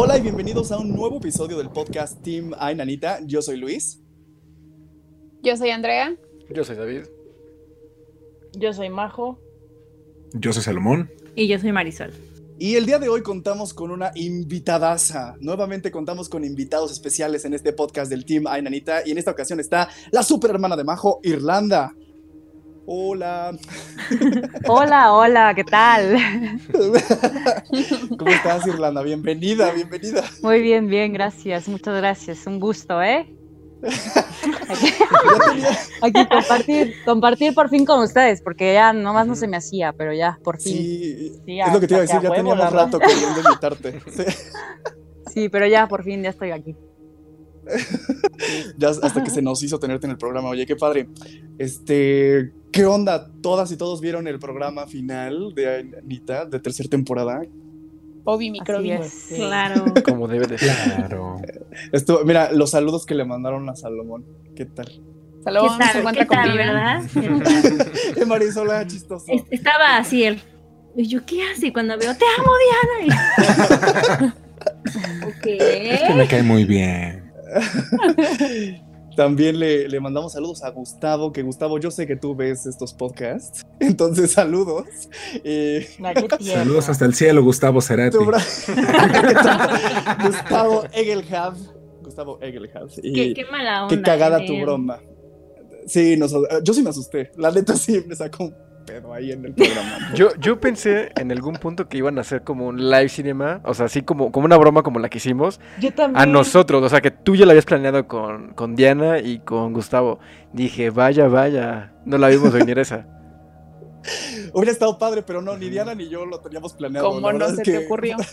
Hola y bienvenidos a un nuevo episodio del podcast Team Ay Nanita. Yo soy Luis. Yo soy Andrea. Yo soy David. Yo soy Majo. Yo soy Salomón. Y yo soy Marisol. Y el día de hoy contamos con una invitadaza. Nuevamente contamos con invitados especiales en este podcast del Team Ay Nanita. Y en esta ocasión está la super hermana de Majo, Irlanda. Hola. Hola, hola, ¿qué tal? ¿Cómo estás, Irlanda? Bienvenida, bienvenida. Muy bien, bien, gracias, muchas gracias. Un gusto, ¿eh? Tenía- Aquí compartir, compartir por fin con ustedes, porque ya nomás no se me hacía, pero ya, por fin. Sí, Sí, es lo que te iba a decir, ya huevo, teníamos rato queriendo invitarte. Sí. Sí, pero ya, por fin, ya estoy aquí. Ya hasta que se nos hizo tenerte en el programa. Oye, qué padre. Este, ¿qué onda? Todas y todos vieron el programa final de Anita de tercera temporada. Bobby Así Microbi. es. Sí. Claro. Como debe de ser. Claro. Esto, mira, los saludos que le mandaron a Salomón. ¿Qué tal? Salomón ¿Qué tal? se encuentra ¿Qué tal, con verdad? ¿Qué tal? Eh, Marisola, chistoso. Es- Estaba así él. Y yo, ¿qué hace? Cuando veo, te amo, Diana. Y- Que ok. me cae muy bien. También le, le mandamos saludos a Gustavo, que Gustavo, yo sé que tú ves estos podcasts, entonces saludos. Eh. Saludos hasta el cielo, Gustavo Cerati. tu bra- Gustavo Egelhab. Gustavo Egelhab. Y Qué, qué mala onda. qué cagada tu broma. Sí, nos- yo sí me asusté. La neta sí me sacó un pedo ahí en el programa. Yo, yo pensé en algún punto que iban a hacer como un live cinema, o sea, así como, como una broma como la que hicimos, Yo también. a nosotros, o sea, que tú ya la habías planeado con, con Diana y con Gustavo. Dije, vaya, vaya, no la vimos venir esa. Hubiera estado padre, pero no, ni Diana ni yo lo teníamos planeado. ¿Cómo no se es te ocurrió?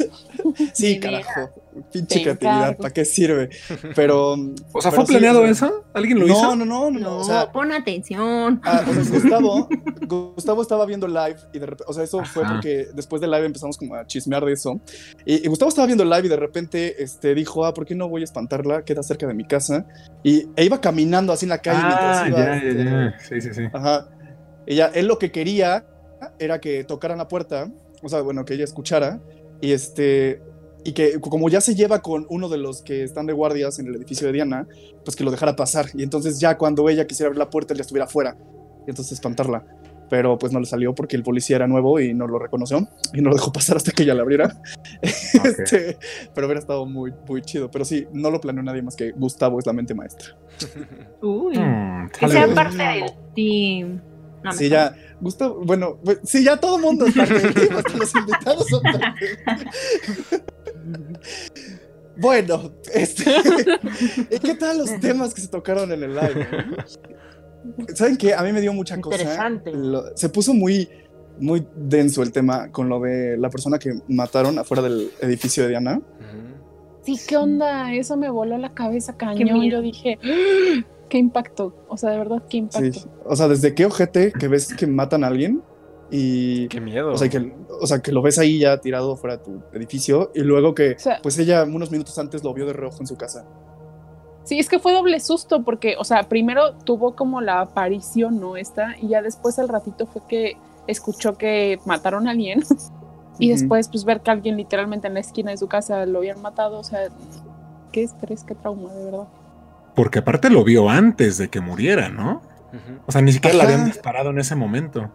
Sí, Ni carajo. Pinche creatividad. ¿para qué sirve? Pero. O sea, ¿fue planeado eso? ¿Alguien lo no, hizo? No, no, no, no. O sea, pon atención. ah, o sea, Gustavo, Gustavo estaba viendo live y de repente, o sea, eso fue porque después del live empezamos como a chismear de eso. Y, y Gustavo estaba viendo el live y de repente este, dijo, ah, ¿por qué no voy a espantarla? Queda cerca de mi casa. Y e iba caminando así en la calle Ah, mientras iba. ya, este, ya, ya. Sí, sí, sí. Ajá. Ella, él lo que quería era que tocaran la puerta, o sea, bueno, que ella escuchara, y este, y que como ya se lleva con uno de los que están de guardias en el edificio de Diana, pues que lo dejara pasar. Y entonces ya cuando ella quisiera abrir la puerta, él ya estuviera afuera. Y entonces espantarla. Pero pues no le salió porque el policía era nuevo y no lo reconoció y no lo dejó pasar hasta que ella la abriera. Este, pero hubiera estado muy, muy chido. Pero sí, no lo planeó nadie más que Gustavo es la mente maestra. Uy. Mm, Que sea parte del team. No, Sí, ya, Gustavo, bueno, pues, sí, ya todo el mundo es parte del team, hasta los invitados son. Bueno, este, ¿y ¿qué tal los temas que se tocaron en el live? ¿Saben qué? A mí me dio mucha cosa. Interesante. Lo- se puso muy, muy denso el tema con lo de la persona que mataron afuera del edificio de Diana. Sí, ¿qué onda? Eso me voló la cabeza cañón. Yo dije, ¡Ah! Qué impacto. O sea, de verdad, qué impacto. Sí. O sea, desde qué ojete que ves que matan a alguien y Qué miedo. O sea, que, o sea, que lo ves ahí ya tirado fuera de tu edificio y luego que, O sea, pues ella unos minutos antes lo vio de reojo en su casa. sí, es que fue doble susto porque, o sea, primero tuvo como la aparición, ¿no? Esta, y ya después al ratito fue que escuchó que mataron a alguien. Y después, pues, ver que alguien literalmente en la esquina de su casa lo habían matado, o sea, qué estrés, qué trauma, de verdad. Porque aparte lo vio antes de que muriera, ¿no? O sea, ni siquiera la habían disparado en ese momento.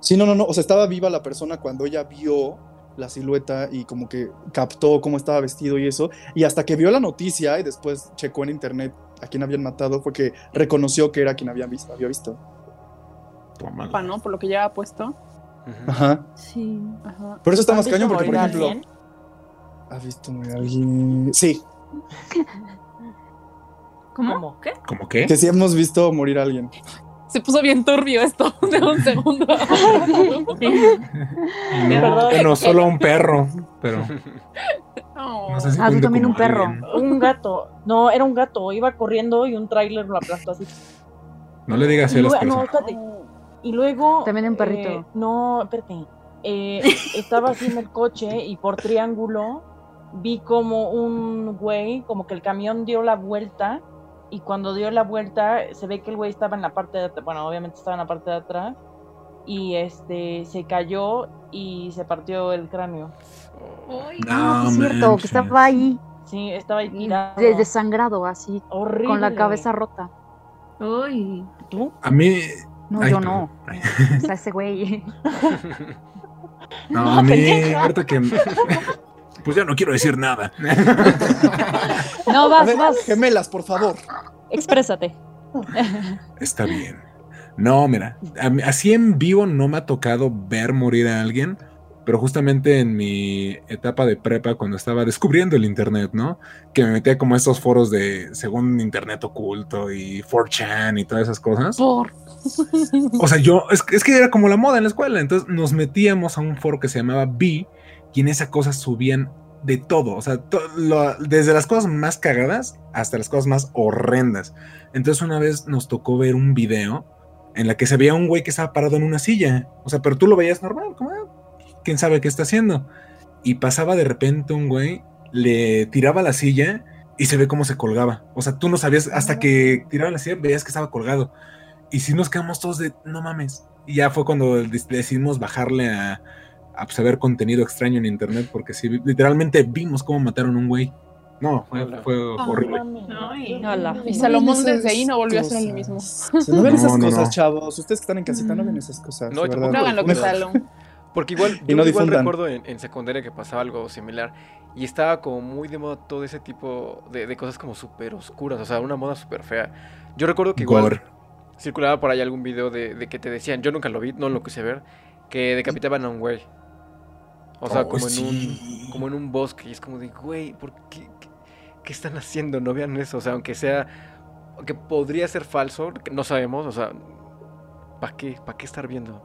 Sí, no, no, no. O sea, estaba viva la persona cuando ella vio la silueta y como que captó cómo estaba vestido y eso. Y hasta que vio la noticia y después checó en internet a quién habían matado, fue que reconoció que era quien había visto. Había visto. Tómala. Pa, ¿no? Por lo que llevaba puesto. Ujú. Ajá. Sí. Ajá. Pero eso está más ¿Han visto cañón porque, por ejemplo? ¿ha visto a alguien? Sí, ¿Cómo? ¿Cómo? ¿Qué? ¿Cómo qué? que sí hemos visto morir a alguien. Se puso bien turbio esto de un segundo. No, bueno, solo un perro, pero No. no sé si Ah, tú cuente también un perro. alguien. Un gato. No, era un gato. Iba corriendo y un tráiler lo aplastó así. No le digas Y a las no. Y luego. También un perrito. eh, no, espérate. Eh, estaba así en el coche y por triángulo vi como un güey, como que el camión dio la vuelta. Y cuando dio la vuelta, se ve que el güey estaba en la parte de atrás. Bueno, obviamente estaba en la parte de atrás. y este se cayó y se partió el cráneo. Ay, No sí, es cierto, que estaba ahí, Sí, estaba ahí tirado. desangrado, así, Horrible. con la cabeza rota. ay. ¿Tú? A mí. No, Ay, yo no. Ay. O sea, ese güey. No, a mí, ahorita que. Pues ya no quiero decir nada. No, vas, ver, vas. gemelas, por favor. Exprésate. Está bien. No, mira, así en vivo no me ha tocado ver morir a alguien, pero justamente en mi etapa de prepa, cuando estaba descubriendo el internet, ¿no? Que me metía como a estos foros de según internet oculto y 4chan y todas esas cosas. Por. O sea, yo, es, es que era como la moda en la escuela, entonces nos metíamos a un foro que se llamaba B y en esa cosa subían de todo, o sea, to- lo- desde las cosas más cagadas hasta las cosas más horrendas. Entonces una vez nos tocó ver un video en la que se veía un güey que estaba parado en una silla, o sea, pero tú lo veías normal, como, "Ah, quién sabe qué está haciendo. Y pasaba de repente un güey, le tiraba la silla y se ve cómo se colgaba. O sea, tú no sabías, hasta que tiraba la silla, veías que estaba colgado. Y si nos quedamos todos de, no mames. Y ya fue cuando decidimos bajarle a, a pues, a ver contenido extraño en internet, porque sí, literalmente vimos cómo mataron a un güey. No, fue, horrible. Y Salomón desde ahí no volvió a ser el cosas. mismo. No ven No, esas no, cosas, no. chavos. Ustedes que están en casita, no ven esas cosas. No. No hagan lo que Salomón. Porque igual, Y yo no igual recuerdo en, en secundaria que pasaba algo similar. Y estaba como muy de moda todo ese tipo de, de cosas como súper oscuras. O sea, una moda súper fea. Yo recuerdo que igual Gore. circulaba por ahí algún video de, de que te decían, yo nunca lo vi, no lo quise ver, que decapitaban a un güey. O sea, Oh, como, en un, como en un bosque. Y es como de, güey, ¿por qué, qué, qué están haciendo? No vean eso. O sea, aunque sea, que podría ser falso, que no sabemos. O sea, ¿para qué? ¿Para qué estar viendo?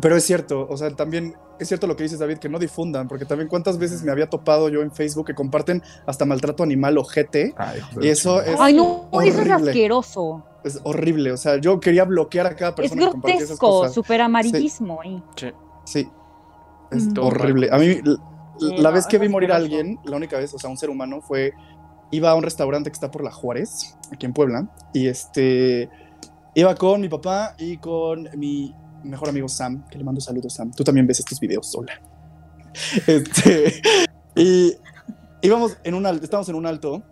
Pero es cierto, o sea, también es cierto lo que dices, David, que no difundan, porque también cuántas veces me había topado yo en Facebook que comparten hasta maltrato animal o GT. Ay, Y eso es Ay, no, eso es horrible. asqueroso. Es horrible, o sea, yo quería bloquear a cada Es persona esas grotesco, súper amarillismo. Sí. Sí, es Mm. Horrible. A mí, la vez que vi morir a alguien, la única vez, o sea, un ser humano, fue, iba a un restaurante que está por la Juárez, aquí en Puebla, y este, iba con mi papá y con mi mejor amigo Sam, que le mando saludos, Sam. Tú también ves estos videos, hola. Este, y íbamos en un alto, estábamos en un alto,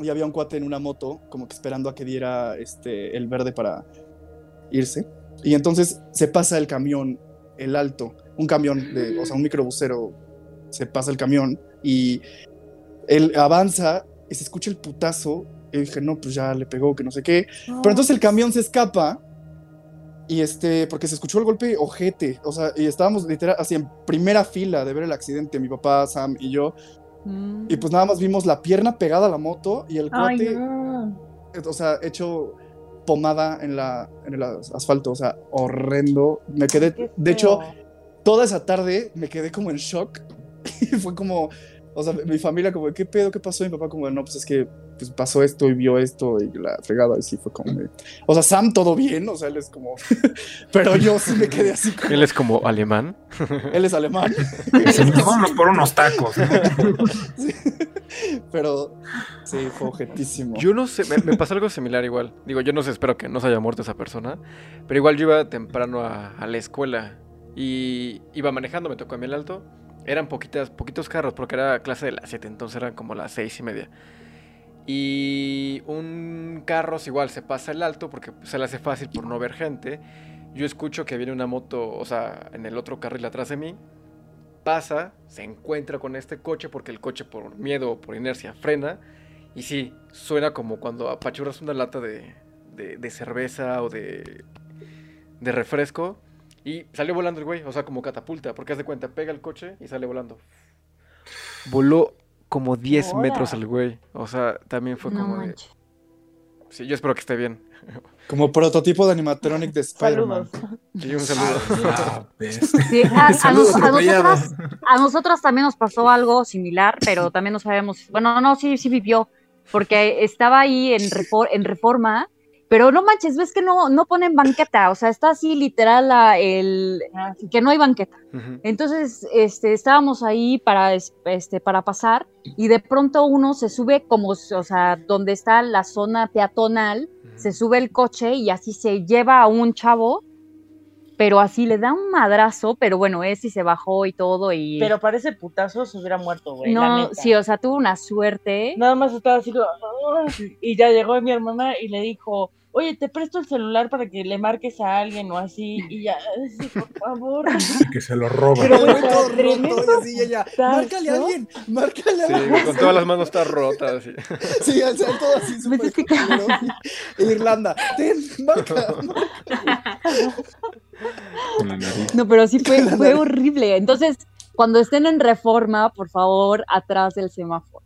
y había un cuate en una moto, como que esperando a que diera este, el verde para irse. Y entonces se pasa el camión, el alto, un camión, de, o sea, un microbusero, se pasa el camión y él avanza y se escucha el putazo. Y dije, no, pues ya le pegó, que no sé qué. Pero entonces el camión se escapa y este, porque se escuchó el golpe ojete, o sea, y estábamos literal así en primera fila de ver el accidente, mi papá, Sam y yo, Mm. y pues nada más vimos la pierna pegada a la moto y el cuate no. o sea, hecho pomada en, la, en el as- asfalto, o sea, horrendo. Me quedé, de hecho. Toda esa tarde me quedé como en shock y fue como, o sea, mi familia como, ¿qué pedo? ¿Qué pasó? Y mi papá como, no, pues es que pues, pasó esto y vio esto y la fregada, y sí fue como, de- o sea, Sam todo bien, o sea, él es como, pero yo sí me quedé así como, Él es como alemán. él es alemán, Vámonos por unos tacos. ¿no? sí. pero sí, fue objetísimo. Yo no sé, me, me pasó algo similar igual. Digo, yo no sé, espero que no se haya muerto esa persona. Pero igual yo iba temprano a, a la escuela y iba manejando, me tocó a mí el alto. Eran poquitas, poquitos carros porque era clase de las 7, entonces eran como las seis y media. Y un carro igual se pasa el alto porque se le hace fácil por no ver gente. Yo escucho que viene una moto, o sea, en el otro carril atrás de mí. Pasa, se encuentra con este coche porque el coche por miedo o por inercia frena. Y sí, suena como cuando apachurras una lata de, de- de cerveza o de, de refresco. Y salió volando el güey, o sea, como catapulta, porque haz de cuenta, pega el coche y sale volando. Voló como 10 Ahora. metros el güey. O sea, también fue No como de... Sí, yo espero que esté bien. Como prototipo de animatronic de Spider-Man. Y un saludo. Ah. Sí, a, a Saludo nos- a atropellado. nosotras, a nosotras también nos pasó algo similar, pero también no sabemos. Bueno, no, sí, sí vivió, porque estaba ahí en, refor- en reforma, pero no manches, ves que no, no ponen banqueta, o sea, está así literal la- el, Ah, que no hay banqueta. Entonces, este, estábamos ahí para, es- este, para pasar y de pronto uno se sube como, o sea, donde está la zona peatonal, se sube el coche y así se lleva a un chavo pero así le da un madrazo, pero bueno, ese se bajó y todo y... Pero parece putazo se hubiera muerto, güey. la no, neta. sí, o sea, tuvo una suerte. Nada más estaba así y ya llegó mi hermana y le dijo, oye, te presto el celular para que le marques a alguien o así, y ya, sí, por favor. que se lo roba. Pero, güey todo tremendo roto, así ella, márcale a alguien, márcale a Sí, alguien. güey, con todas las manos está rotas. así. Sí, o sea, todo así súper Pues. E Irlanda, ten, marca. Nariz. No, pero sí fue, fue horrible. Entonces, cuando estén en reforma, por favor, atrás del semáforo.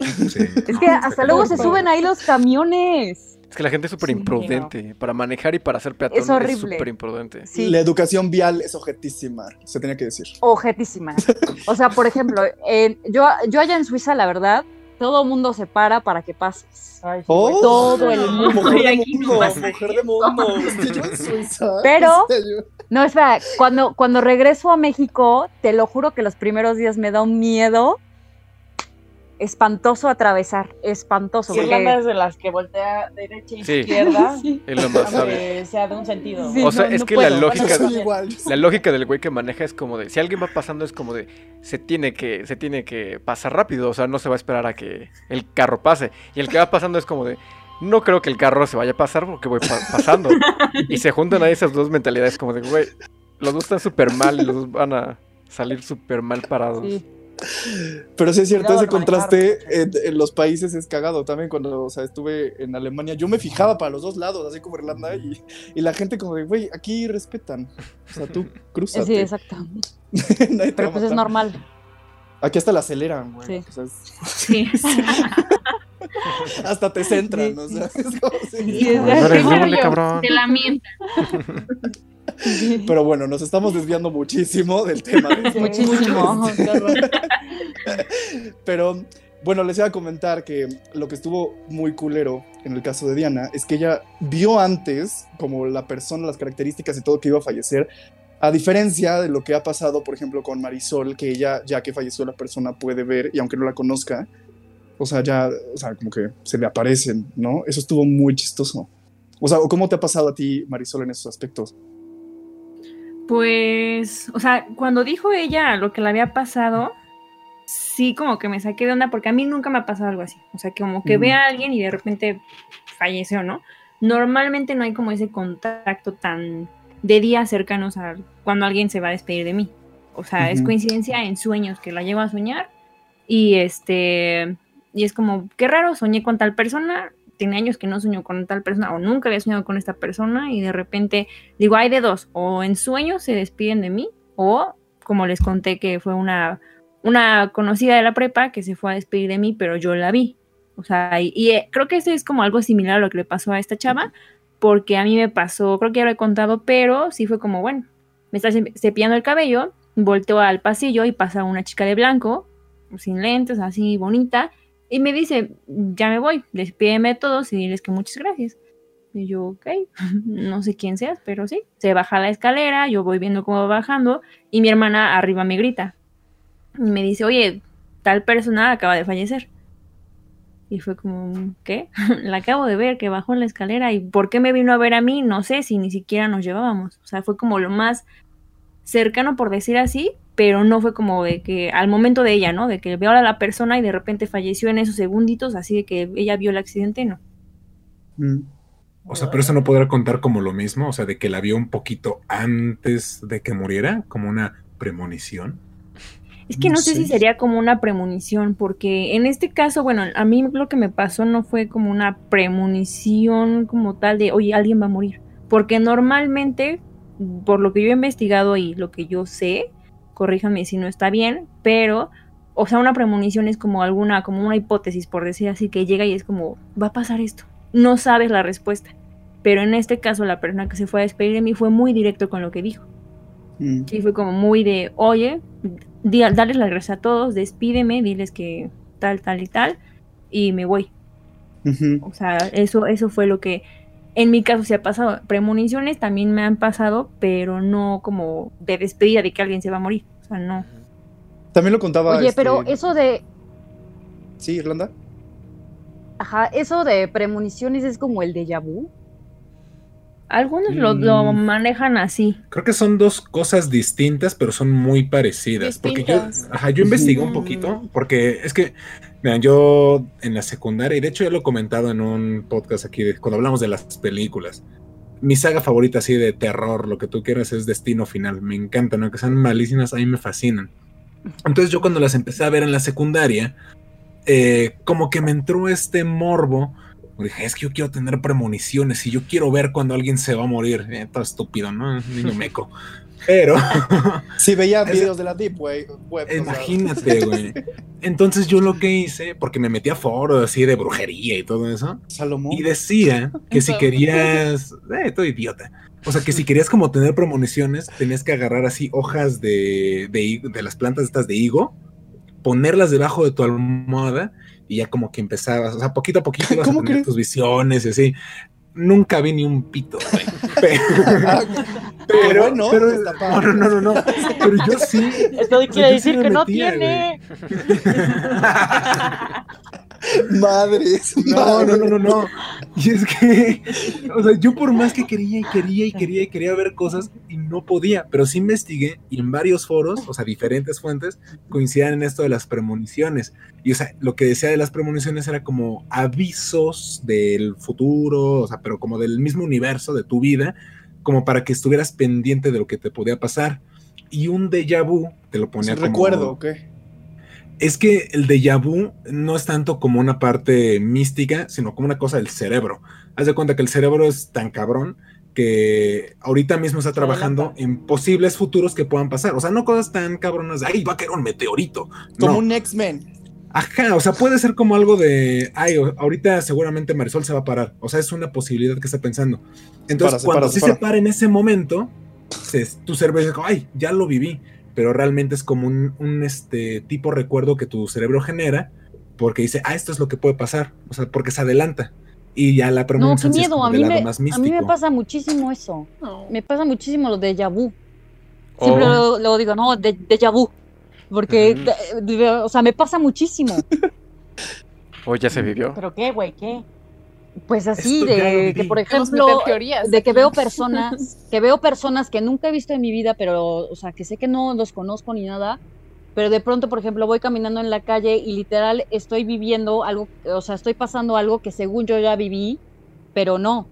Sí. Es que hasta luego se suben ahí los camiones. Es que la gente es súper Sí, imprudente. Para manejar y para ser peatón Es horrible. súper imprudente. Sí. La educación vial es objetísima, se tenía que decir. Ojetísima. O sea, por ejemplo, en- yo, yo allá en Suiza, la verdad, todo el mundo se para para que pases. Ay, Oh. Todo el mundo. Mujer de mundo, pasa mujer de mundo. Hostia, yo en Suiza. Pero-. No, espera, cuando, cuando regreso a México, te lo juro que los primeros días me da un miedo espantoso atravesar, espantoso. Sí, porque- es de las que voltea derecha e Sí. izquierda, Sí. Es lo más sabio. aunque sea de un sentido. Sí. O sea, no, es no que la lógica, la lógica del güey que maneja es como de, si alguien va pasando es como de, se tiene que, se tiene que pasar rápido, o sea, no se va a esperar a que el carro pase. Y el que va pasando es como de, no creo que el carro se vaya a pasar porque voy pa- pasando. y se juntan ahí esas dos mentalidades como de, güey, los dos están súper mal y los dos van a salir súper mal parados. Sí. Pero sí es cierto, Cuidado ese contraste en, en los países es cagado. También cuando o sea, estuve en Alemania, yo me fijaba para los dos lados, así como Irlanda, y, y la gente como de, güey, aquí respetan. O sea, tú cruzate. Sí, exacto. Pero pues es normal. Aquí hasta la aceleran, güey. Sí. O sea, es- Sí. hasta te centran, Sí, o sí. sea, es como si- Sí, No eres Primero doble, yo, cabrón. Te la mienta. Pero bueno, nos estamos desviando muchísimo del tema. de. Muchísimo. Pero bueno, les iba a comentar que lo que estuvo muy culero en el caso de Diana es que ella vio antes, como la persona, las características y todo que iba a fallecer, a diferencia de lo que ha pasado, por ejemplo, con Marisol, que ella, ya que falleció la persona, puede ver, y aunque no la conozca, o sea, ya, o sea, como que se le aparecen, ¿no? Eso estuvo muy chistoso. O sea, ¿cómo te ha pasado a ti, Marisol, en esos aspectos? Pues, o sea, cuando dijo ella lo que le había pasado, sí como que me saqué de onda porque a mí nunca me ha pasado algo así. O sea, que como que Mm. ve a alguien y de repente falleció, ¿no? Normalmente no hay como ese contacto tan de días cercanos a cuando alguien se va a despedir de mí. O sea, es coincidencia en sueños que la llevo a soñar y este y es como qué raro soñé con tal persona. Tiene años que no sueño con tal persona o nunca había soñado con esta persona y de repente digo, hay de dos, o en sueños se despiden de mí, o como les conté que fue una, una conocida de la prepa que se fue a despedir de mí, pero yo la vi. O sea, y, eh, creo que esto es como algo similar a lo que le pasó a esta chava, porque a mí me pasó, creo que ya lo he contado, pero sí fue como, bueno, me está ce- cepillando el cabello, volteo al pasillo y pasa una chica de blanco, sin lentes, así bonita, y me dice, ya me voy, despídeme de todos y diles que muchas gracias. Y yo, ok, no sé quién seas, pero sí. Se baja la escalera, yo voy viendo cómo va bajando y mi hermana arriba me grita. Y me dice, oye, tal persona acaba de fallecer. Y fue como, ¿qué? la acabo de ver que bajó en la escalera y ¿por qué me vino a ver a mí? No sé si ni siquiera nos llevábamos. O sea, fue como lo más cercano por decir así, pero no fue como de que al momento de ella, ¿no? De que veo a la persona y de repente falleció en esos segunditos, así de que ella vio el accidente, no. Mm. O sea, pero eso no podrá contar como lo mismo, o sea, de que la vio un poquito antes de que muriera, como una premonición. Es que No no sé sé. si sería como una premonición, porque en este caso, bueno, a mí lo que me pasó no fue como una premonición como tal de, oye, alguien va a morir. Porque normalmente, por lo que yo he investigado y lo que yo sé, corríjame si no está bien, pero, o sea, una premonición es como alguna, como una hipótesis, por decir así, que llega y es como, va a pasar esto. No sabes la respuesta. Pero en este caso, la persona que se fue a despedir de mí fue muy directo con lo que dijo. Mm. Sí, fue como muy de, oye, di- darles las gracias a todos, despídeme, diles que tal, tal y tal, y me voy. O sea, eso, eso fue lo que en mi caso se ha pasado. Premoniciones también me han pasado, pero no como de despedida de que alguien se va a morir. O sea, no. También lo contaba. Oye, este, pero eso de, Sí, Irlanda. ajá, eso de premoniciones es como el déjà vu. Algunos lo, lo Mm. manejan así. Creo que son dos cosas distintas, pero son muy parecidas. Porque yo, ajá, yo investigué un Mm. poquito, porque es que, mira, yo en la secundaria, y de hecho ya lo he comentado en un podcast aquí, de- cuando hablamos de las películas, mi saga favorita así de terror, lo que tú quieras, es Destino Final. Me encantan, aunque sean malísimas, a mí me fascinan. Entonces yo cuando las empecé a ver en la secundaria, eh, como que me entró este morbo. Dije, es que yo quiero tener premoniciones y yo quiero ver cuando alguien se va a morir. Eh, todo estúpido, ¿no? Niño meco. Pero, Sí, veía Ese- videos de la Deep Web. web, imagínate, güey. Entonces yo lo que hice, porque me metí a foros así de brujería y todo eso, Salomón. y decía que si querías, eh, todo idiota. O sea, que si querías como tener premoniciones, tenías que agarrar así hojas de, de, de las plantas estas de higo, ponerlas debajo de tu almohada y ya como que empezabas, o sea, poquito a poquito ibas a ¿Cómo tener tus visiones y así. Nunca vi ni un pito, güey. Pero, Ah, pero, bueno, pero- está no, padre. no, no, no, no. Pero yo sí. Esto quiere sí decir me que no metía, tiene. Madres. No, no, no, no, no. Y es que, o sea, yo por más que quería y quería y quería y quería ver cosas y no podía, pero sí investigué y en varios foros, o sea, diferentes fuentes, coincidían en esto de las premoniciones. Y, o sea, lo que decía de las premoniciones era como avisos del futuro, o sea, pero como del mismo universo de tu vida, como para que estuvieras pendiente de lo que te podía pasar. Y un déjà vu te lo ponía como recuerdo, ¿ok? es que el déjà vu no es tanto como una parte mística, sino como una cosa del cerebro. Haz de cuenta que el cerebro es tan cabrón que ahorita mismo está trabajando en posibles futuros que puedan pasar. O sea, no cosas tan cabronas de, ay, va a caer un meteorito. Como No. un X-Men. Ajá, o sea, puede ser como algo de, ay, o- ahorita seguramente Marisol se va a parar. O sea, es una posibilidad que está pensando. Entonces, para, se cuando para, se sí para. se para en ese momento, se- tu cerebro dice, ay, ya lo viví. Pero realmente es como un, un, este, tipo recuerdo que tu cerebro genera porque dice, ah, esto es lo que puede pasar. O sea, porque se adelanta. Y ya la No, qué es miedo. como A del mí, lado me, más a mí me pasa muchísimo eso. Me pasa muchísimo lo de vu. Siempre Oh. lo, lo digo, no, de, vu. Porque, o sea, me pasa muchísimo. O ya se vivió. ¿Pero qué, güey? ¿Qué? Pues así, Esto de que, por ejemplo, teorías de que veo personas, que veo personas que nunca he visto en mi vida, pero, o sea, que sé que no los conozco ni nada, pero de pronto, por ejemplo, voy caminando en la calle y literal estoy viviendo algo, o sea, estoy pasando algo que según yo ya viví, pero no.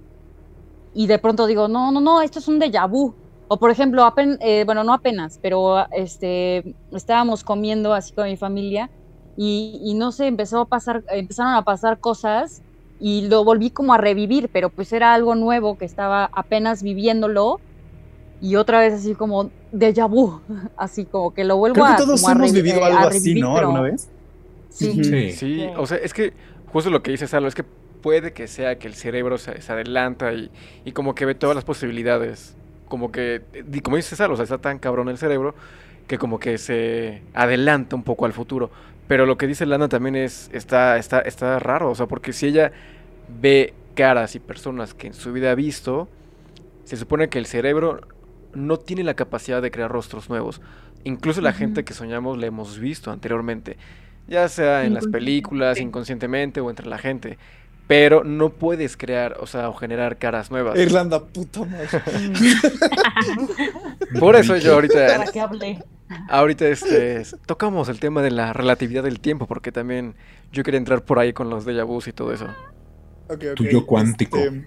Y de pronto digo, no, no, no, esto es un déjà vu. O por ejemplo, apen- eh, bueno, no apenas, pero este, estábamos comiendo así con mi familia y, y no sé, empezó a pasar, empezaron a pasar cosas y lo volví como a revivir, pero pues era algo nuevo que estaba apenas viviéndolo y otra vez así como déjà vu, así como que lo vuelvo Creo que a todos como a hemos revi- vivido eh, algo a así, revivir, ¿no? pero- ¿Alguna vez? Sí. Sí. Sí, Sí. o sea, es que justo lo que dice Salo, es que puede que sea que el cerebro se, se adelanta y, y como que ve todas las posibilidades. Como que, como dice Salo, o sea, está tan cabrón el cerebro que como que se adelanta un poco al futuro. Pero lo que dice Lana también es, está, está, está raro, o sea, porque si ella ve caras y personas que en su vida ha visto, se supone que el cerebro no tiene la capacidad de crear rostros nuevos. Incluso la gente que soñamos la hemos visto anteriormente, ya sea en las películas, inconscientemente o entre la gente. Pero no puedes crear, o sea, o generar caras nuevas. Irlanda, puta madre. Por eso yo ahorita, ¿Para qué hablé? ahorita este, tocamos el tema de la relatividad del tiempo, porque también yo quería entrar por ahí con los déjà vus y todo eso. Ok, Tu ok, yo cuántico. este,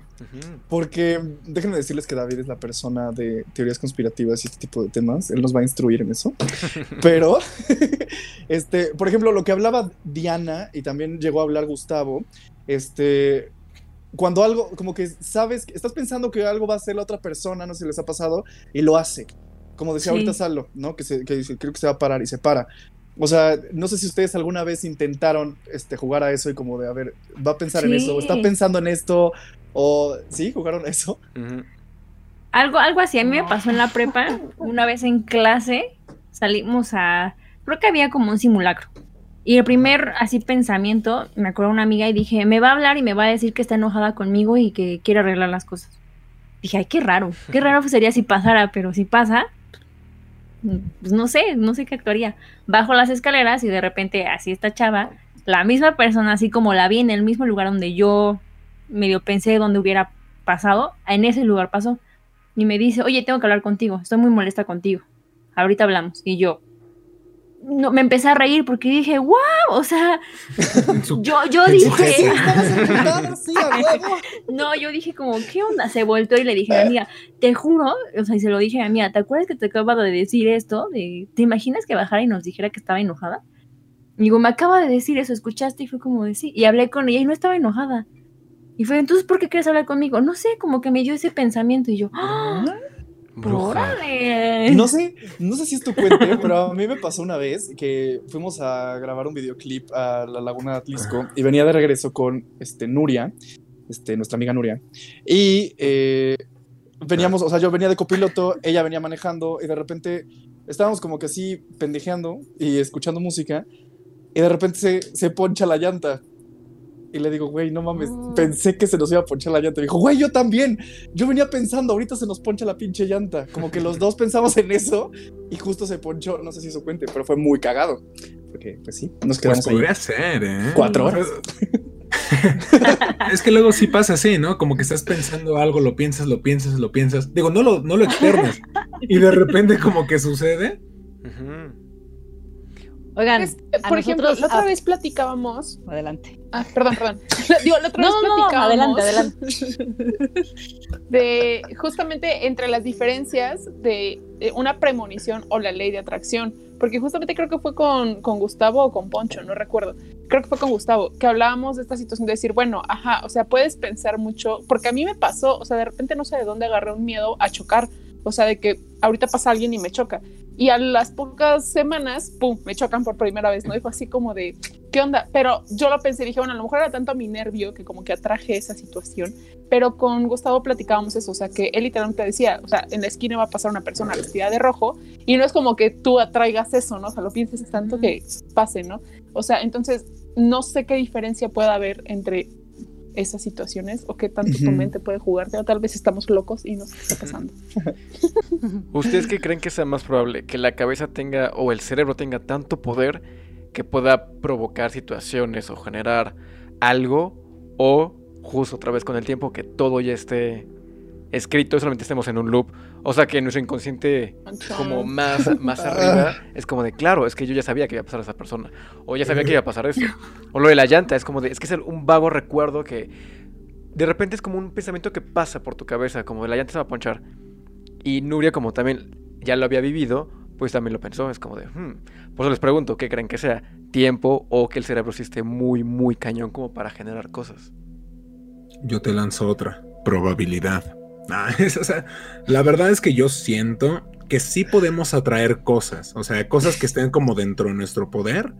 porque déjenme decirles que David es la persona de teorías conspirativas y este tipo de temas. Él nos va a instruir en eso. Pero, este, por ejemplo, lo que hablaba Diana y también llegó a hablar Gustavo, este, cuando algo, como que sabes, estás pensando que algo va a hacer la otra persona, no sé si les ha pasado, y lo hace. Como decía Sí. ahorita Salo, ¿no? Que, se, que dice, creo que se va a parar y se para. O sea, no sé si ustedes alguna vez intentaron este, jugar a eso y como de, a ver, va a pensar en eso, o está pensando en esto, o sí, jugaron a eso. Algo, algo así, a mí me pasó en la prepa, una vez en clase, salimos a, creo que había como un simulacro. Y el primer así pensamiento, me de una amiga y dije, me va a hablar y me va a decir que está enojada conmigo y que quiere arreglar las cosas. Dije, ay, qué raro, qué raro sería si pasara, pero si pasa, pues no sé, no sé qué actuaría. Bajo las escaleras y de repente así esta chava, la misma persona, así como la vi en el mismo lugar donde yo medio pensé donde hubiera pasado, en ese lugar pasó. Y me dice, oye, tengo que hablar contigo, estoy muy molesta contigo. Ahorita hablamos. Y yo, no, me empecé a reír porque dije, wow, o sea, yo, yo dije, sí, no, yo dije como, ¿qué onda? Se volteó y le dije a mi amiga, te juro, o sea, y se lo dije a mi amiga, ¿te acuerdas que te acaba de decir esto? De, ¿Te imaginas que bajara y nos dijera que estaba enojada? Y digo, me acaba de decir eso, ¿escuchaste? Y fue como de sí. Y hablé con ella y no estaba enojada. Y fue, entonces, ¿por qué quieres hablar conmigo? No sé, como que me dio ese pensamiento y yo, ¡ah! Bruja. ¡Órale! No sé, no sé si es tu cuente, pero a mí me pasó una vez que fuimos a grabar un videoclip a la Laguna de Atlisco y venía de regreso con este, Nuria, este, nuestra amiga Nuria. Y eh, veníamos, o sea, yo venía de copiloto, ella venía manejando y de repente estábamos como que así pendejeando y escuchando música y de repente se, se poncha la llanta. Y le digo, güey, no mames, pensé que se nos iba a ponchar la llanta. Y dijo, güey, yo también. Yo venía pensando, ahorita se nos poncha la pinche llanta. Como que los dos pensamos en eso y justo se ponchó. No sé si eso cuente, pero fue muy cagado. Porque, pues sí, nos Pues quedamos ahí. ser, ¿eh? Cuatro horas. es que luego sí pasa así, ¿no? Como que estás pensando algo, lo piensas, lo piensas, lo piensas. Digo, no lo, no lo externas. y de repente como que sucede. Ujú. Oigan, Es- por ejemplo, nosotros- la otra ah, vez platicábamos. adelante. Ah, perdón, perdón. Digo, la otra No, vez no, no, platicábamos. adelante, De justamente entre las diferencias de eh, una premonición o la ley de atracción. Porque justamente creo que fue con, con Gustavo o con Poncho, no recuerdo. Creo que fue con Gustavo, que hablábamos de esta situación de decir, bueno, ajá, o sea, puedes pensar mucho, porque a mí me pasó, o sea, de repente no sé de dónde agarré un miedo a chocar, o sea, de que ahorita pasa alguien y me choca. Y a las pocas semanas, pum, me chocan por primera vez, ¿no? Y fue así como de, ¿qué onda? Pero yo lo pensé, dije, bueno, a lo mejor era tanto mi nervio que como que atraje esa situación. Pero con Gustavo platicábamos eso, o sea, que él literalmente decía, o sea, en la esquina va a pasar una persona vestida de rojo y no es como que tú atraigas eso, ¿no? O sea, lo pienses tanto que pase, ¿no? O sea, entonces, no sé qué diferencia puede haber entre esas situaciones o qué tanto tu mente puede jugarte o tal vez estamos locos y no sé qué está pasando. ¿Ustedes qué creen que sea más probable? ¿Que la cabeza tenga o el cerebro tenga tanto poder que pueda provocar situaciones o generar algo? ¿O justo otra vez con el tiempo que todo ya esté escrito solamente estemos en un loop? O sea, que nuestro inconsciente como más, más arriba es como de, claro, es que yo ya sabía que iba a pasar esa persona. O ya sabía que iba a pasar eso. O lo de la llanta, es como de, es que es un vago recuerdo que de repente es como un pensamiento que pasa por tu cabeza, como de la llanta se va a ponchar. Y Nuria, como también ya lo había vivido, pues también lo pensó. Es como de, hmm. Por eso les pregunto, ¿qué creen que sea? ¿Tiempo o que el cerebro sí esté muy, muy cañón como para generar cosas? Yo te lanzo otra. Probabilidad. Ah, la verdad es que yo siento que sí podemos atraer cosas. O sea, cosas que estén como dentro de nuestro poder.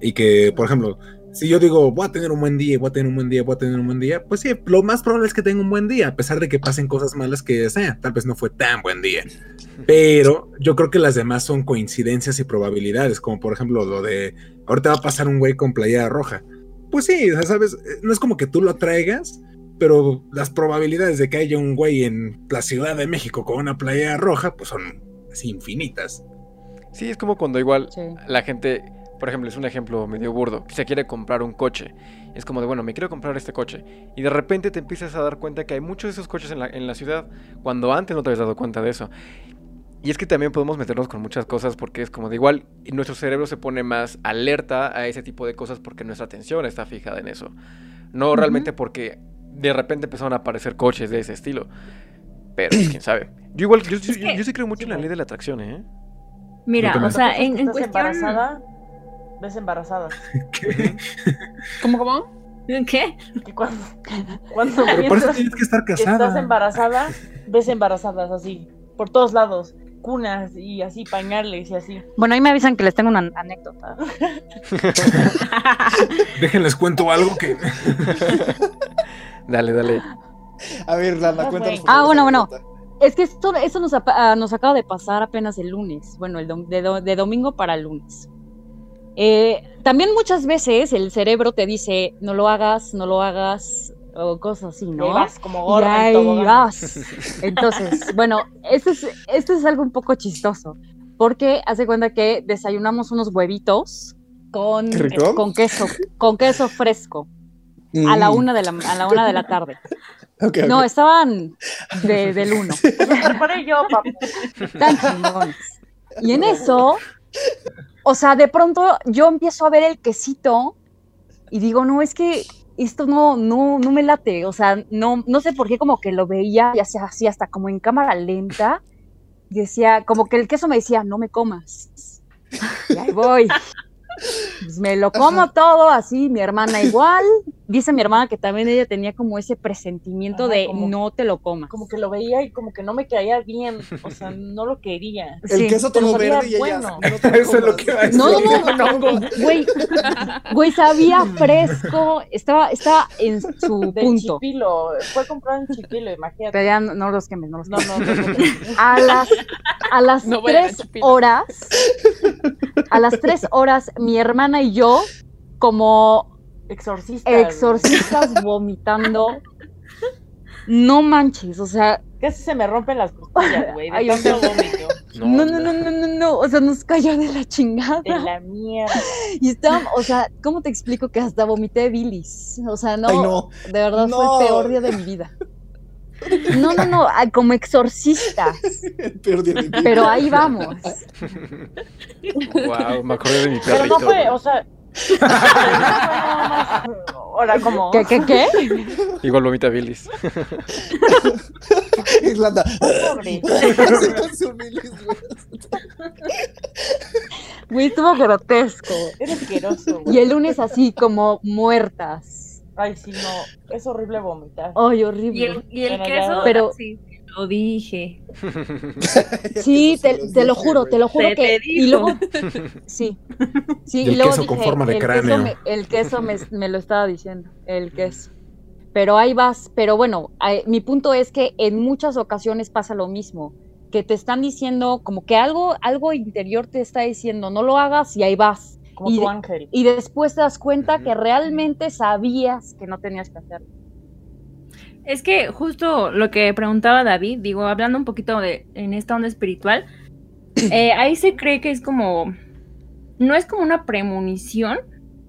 Y que, por ejemplo, si yo digo, voy a tener un buen día, voy a tener un buen día, voy a tener un buen día, pues sí, lo más probable es que tenga un buen día, a pesar de que pasen cosas malas que sea. Tal vez no fue tan buen día. Pero yo creo que las demás son coincidencias y probabilidades, como por ejemplo lo de ahorita va a pasar un güey con playera roja. Pues sí, sabes, no es como que tú lo atraigas, pero las probabilidades de que haya un güey en la Ciudad de México con una playera roja, pues son así infinitas. Sí, es como cuando igual Sí. la gente, por ejemplo, es un ejemplo medio burdo, que se quiere comprar un coche. Es como de, bueno, me quiero comprar este coche. Y de repente te empiezas a dar cuenta que hay muchos de esos coches en la, en la ciudad, cuando antes no te habías dado cuenta de eso. Y es que también podemos meternos con muchas cosas porque es como de igual, y nuestro cerebro se pone más alerta a ese tipo de cosas porque nuestra atención está fijada en eso. No realmente porque de repente empezaron a aparecer coches de ese estilo. Pero pues, quién sabe. Yo igual, yo, yo- Es que- yo sí creo mucho en la ley de la atracción, ¿eh? Mira, o sea, en, en Estás cuestión... embarazada, ves embarazada. ¿Qué? ¿Cómo, cómo? ¿Qué? Y cuando, cuando Pero por eso tienes que estar que estás casada. embarazada, ves embarazadas así, por todos lados, cunas y así, pañales y así. Bueno, ahí me avisan que les tengo una an- anécdota. Déjenles cuento algo que Dale, dale. A ver, Lana, cuéntanos. Ah, bueno, bueno. Es que esto, eso nos, ah, nos acaba de pasar apenas el lunes. Bueno, el dom- de, do- de domingo para lunes. Eh, también muchas veces el cerebro te dice, no lo hagas, no lo hagas, o cosas así, Y ¿no? vas como Y gorda en ahí vas. Entonces, bueno, esto es, esto es algo un poco chistoso, porque hace cuenta que desayunamos unos huevitos con, con queso, con queso fresco a la Mm. una de la, a la una de la tarde. No, estaban de- del uno. Yo, papá. Tan chingones. Y en eso, o sea, de pronto yo empiezo a ver el quesito y digo, no, es que esto no, no, no me late. O sea, no, no sé por qué como que lo veía y hacía así hasta como en cámara lenta. Y decía, como que el queso me decía, no me comas. Y ahí voy. Pues me lo como todo así, mi hermana igual. Dice mi hermana que también ella tenía como ese presentimiento Ajá, de como- no te lo comas. Como que lo veía y como que no me caía bien. O sea, no lo quería. El Sí. queso todo verde y ella. bueno. no te lo Eso es lo comas. que iba a decir. No, no, no, güey, güey, sabía fresco, estaba, estaba en su De punto. chipilo. Fue comprado en chipilo, imagínate. Pero ya no, no los quemes, no los No, quemes. no, no. no, no. A las, a las No a tres horas, a las tres horas, mi hermana y yo, como Exorcista. güey. exorcistas vomitando, no manches, o sea, Casi se me rompen las costillas, güey. De tanto vómito. no, no, no, no, no, no, o sea, nos cayó de la chingada. De la mierda. Y estábamos, o sea, ¿cómo te explico que hasta vomité bilis? O sea, no, Ay, no. de verdad No. fue el peor día de mi vida. No, no, no, como exorcistas, El peor día de mi vida. pero ahí vamos. Wow, me acordé de mi Pero perrito. no fue, o sea. Ahora, como. ¿Qué, qué, qué? Igual vomita bilis. Irlanda. Pobre. Güey. Estuvo grotesco. Eres asqueroso, güey. Y el lunes así como muertas. Ay, sí, no. Es horrible vomitar. Ay, Y horrible. el, y el Bueno, ya. queso, Pero- sí, lo dije. Sí, te, lo juro, te lo juro que. te Y luego. Sí. Sí, Y el luego queso con forma de el queso cráneo. me- el queso me, me lo estaba diciendo, el queso. Pero ahí vas. Pero bueno, mi punto es que en muchas ocasiones pasa lo mismo. Que te están diciendo, como que algo, algo interior te está diciendo, no lo hagas y ahí vas. Como y tu de- ángel. Y después te das cuenta que realmente sabías que no tenías que hacerlo. Es que justo lo que preguntaba David, digo, hablando un poquito de en esta onda espiritual, eh, ahí se cree que es como, no es como una premonición,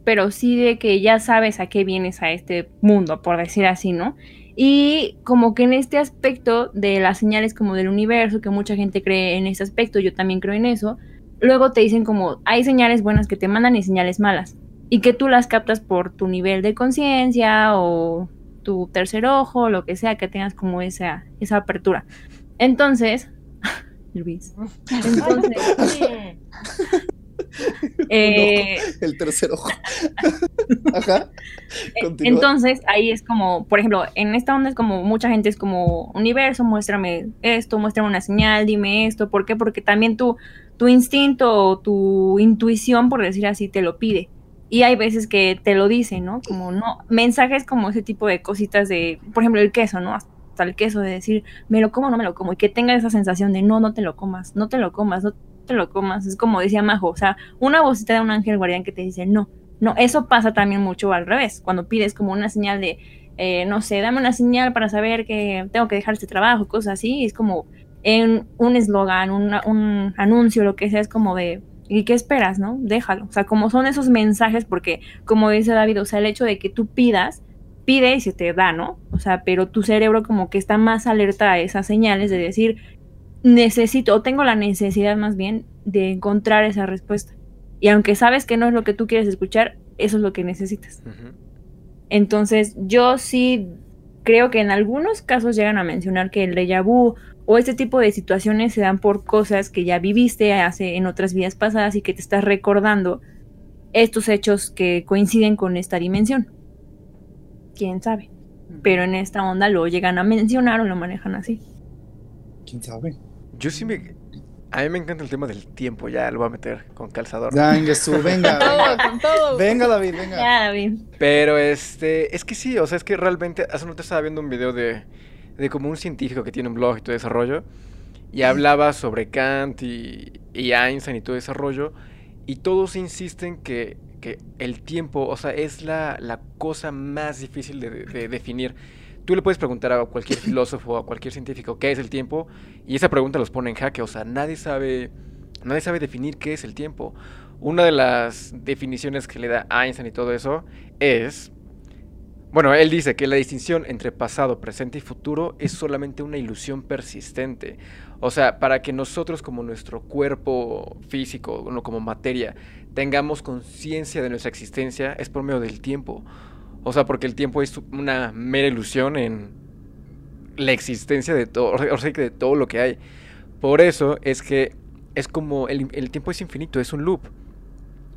pero sí de que ya sabes a qué vienes a este mundo, por decir así, ¿no? Y como que en este aspecto de las señales como del universo, que mucha gente cree en ese aspecto, yo también creo en eso, luego te dicen como hay señales buenas que te mandan y señales malas, y que tú las captas por tu nivel de conciencia o tu tercer ojo, lo que sea, que tengas como esa, esa apertura. Entonces, Luis, entonces, eh, El tercer ojo. Ajá. Continúa. entonces ahí es como, por ejemplo, en esta onda es como mucha gente es como, universo, muéstrame esto, muéstrame una señal, dime esto, ¿por qué? Porque también tu, tu instinto o tu intuición, por decir así, te lo pide. Y hay veces que te lo dicen, ¿no? Como no, mensajes como ese tipo de cositas de, por ejemplo, el queso, ¿no? Hasta el queso de decir, me lo como no me lo como, y que tenga esa sensación de no, no te lo comas, no te lo comas, no te lo comas. Es como decía Majo, o sea, una vocita de un ángel guardián que te dice, no, no, eso pasa también mucho al revés, cuando pides como una señal de, eh, no sé, dame una señal para saber que tengo que dejar este trabajo, cosas así, es como en un eslogan, un anuncio, lo que sea, es como de, ¿y qué esperas, no? Déjalo. O sea, como son esos mensajes, porque como dice David, o sea, el hecho de que tú pidas, pide y se te da, ¿no? O sea, pero tu cerebro como que está más alerta a esas señales de decir, necesito, o tengo la necesidad más bien de encontrar esa respuesta. Y aunque sabes que no es lo que tú quieres escuchar, eso es lo que necesitas. Entonces, yo sí creo que en algunos casos llegan a mencionar que el déjà vu o este tipo de situaciones se dan por cosas que ya viviste hace en otras vidas pasadas y que te estás recordando estos hechos que coinciden con esta dimensión. Quién sabe. Pero en esta onda lo llegan a mencionar o lo manejan así. ¿Quién sabe? Yo sí me. A mí me encanta el tema del tiempo, ya lo voy a meter con calzador. Venga, su, venga. Todo, venga. con todo. Venga, David, venga. Ya, David. Pero este, es que sí, o sea, es que realmente, hace un rato estaba viendo un video de, de como un científico que tiene un blog y todo ese rollo, y hablaba sobre Kant y, y Einstein y todo ese rollo, y todos insisten que, que el tiempo, o sea, es la, la cosa más difícil de, de definir. Tú le puedes preguntar a cualquier filósofo, a cualquier científico, ¿qué es el tiempo? Y esa pregunta los pone en jaque, o sea, nadie sabe, nadie sabe definir qué es el tiempo. Una de las definiciones que le da Einstein y todo eso es Bueno, él dice que la distinción entre pasado, presente y futuro es solamente una ilusión persistente. O sea, para que nosotros como nuestro cuerpo físico, como materia, tengamos conciencia de nuestra existencia es por medio del tiempo. O sea, porque el tiempo es una mera ilusión en la existencia de todo, o sea, de todo lo que hay. Por eso es que es como el tiempo es infinito, es un loop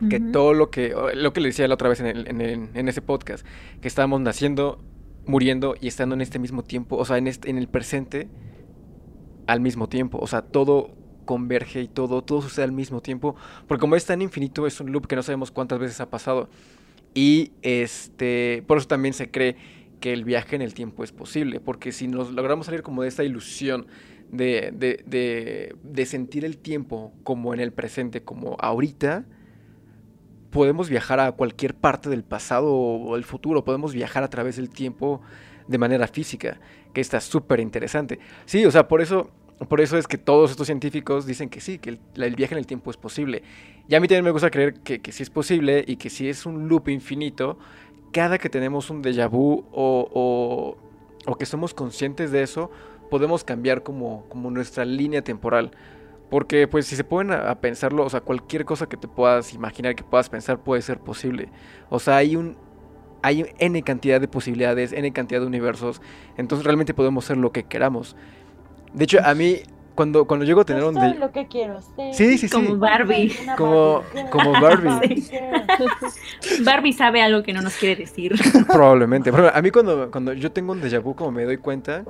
que todo lo que, lo que le decía la otra vez en, el- en, el- en ese podcast, que estábamos naciendo, muriendo y estando en este mismo tiempo, o sea, en, este, en el presente al mismo tiempo, o sea, todo converge y todo, todo sucede al mismo tiempo, porque como es tan infinito, es un loop que no sabemos cuántas veces ha pasado. Y este, por eso también se cree que el viaje en el tiempo es posible, porque si nos logramos salir como de esta ilusión de, de, de, de sentir el tiempo como en el presente, como ahorita, podemos viajar a cualquier parte del pasado o el futuro, podemos viajar a través del tiempo de manera física, que está súper interesante. Sí, o sea, por eso, por eso es que todos estos científicos dicen que sí, que el, el viaje en el tiempo es posible. Y a mí también me gusta creer que, que sí es posible y que si es un loop infinito, cada que tenemos un déjà vu o, o, o que somos conscientes de eso, podemos cambiar como, como nuestra línea temporal. Porque pues si se ponen a, a pensarlo, o sea, cualquier cosa que te puedas imaginar, que puedas pensar, puede ser posible. O sea, hay un... Hay N cantidad de posibilidades, N cantidad de universos. Entonces realmente podemos ser lo que queramos. De hecho, a mí, cuando, cuando llego a tener Yo un... soy de- lo que quiero ser. Sí, sí, sí. Como Barbie. Como- como Barbie. Barbie sabe algo que no nos quiere decir. Probablemente. Pero a mí cuando, cuando yo tengo un déjà vu, como me doy cuenta,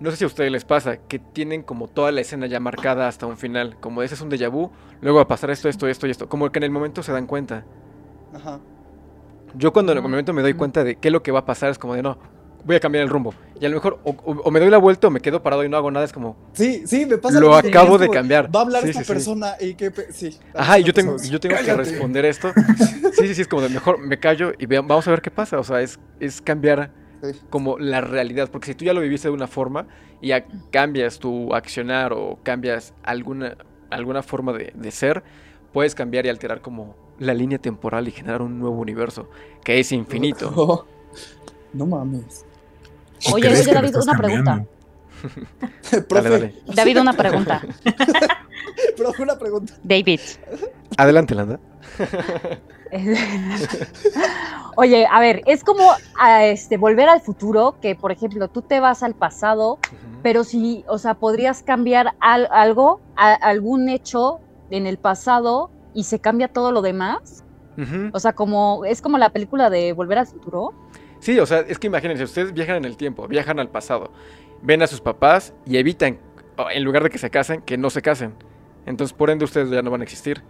no sé si a ustedes les pasa, que tienen como toda la escena ya marcada hasta un final. Como ese es un déjà vu, luego va a pasar esto, esto, esto y esto. Como que en el momento se dan cuenta. Ajá. Yo cuando en el momento me doy cuenta de qué es lo que va a pasar, es como de no, voy a cambiar el rumbo. Y a lo mejor o, o- o me doy la vuelta o me quedo parado y no hago nada. Es como, Sí, sí, me pasa Lo es acabo de como, cambiar. Va a hablar Sí, esta sí, sí. persona y que. Sí. ajá, y yo tengo, yo tengo que responder esto. Sí, sí, sí, es como de mejor me callo y vea- vamos a ver qué pasa. O sea, es, es cambiar como la realidad. Porque si tú ya lo viviste de una forma y ya cambias tu accionar o cambias alguna, alguna forma de, de ser, puedes cambiar y alterar como la línea temporal y generar un nuevo universo que es infinito. No mames. ¿O Oye, oye, David, una cambiando? profe, Dale, dale. David, una pregunta. profe, una pregunta. David. Adelante, Landa. Oye, a ver, es como a, este, volver al futuro, que por ejemplo tú te vas al pasado, pero si, o sea, podrías cambiar al- algo, a- algún hecho en el pasado y se cambia todo lo demás. O sea, como es como la película de Volver al futuro. Sí, o sea, es que imagínense, ustedes viajan en el tiempo, viajan al pasado, ven a sus papás y evitan, en lugar de que se casen, que no se casen. Entonces, por ende, ustedes ya no van a existir.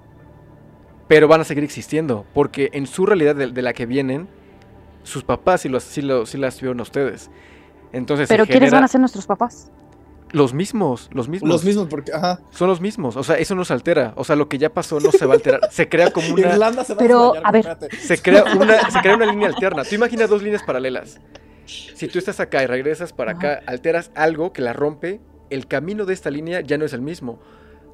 Pero van a seguir existiendo, porque en su realidad de, de la que vienen, sus papás sí, los, sí, lo- sí las vieron a ustedes. Entonces, Pero ¿quiénes genera- van a ser nuestros papás? Los mismos, los mismos. Los mismos, porque. Ajá. Son los mismos, o sea, eso no se altera. O sea, lo que ya pasó no se va a alterar. Se crea como una... Irlanda se va Pero, a desmayar, a ver. espérate. se crea una, se crea una línea alterna. Tú imaginas dos líneas paralelas. Si tú estás acá y regresas para acá, alteras algo que la rompe, el camino de esta línea ya no es el mismo.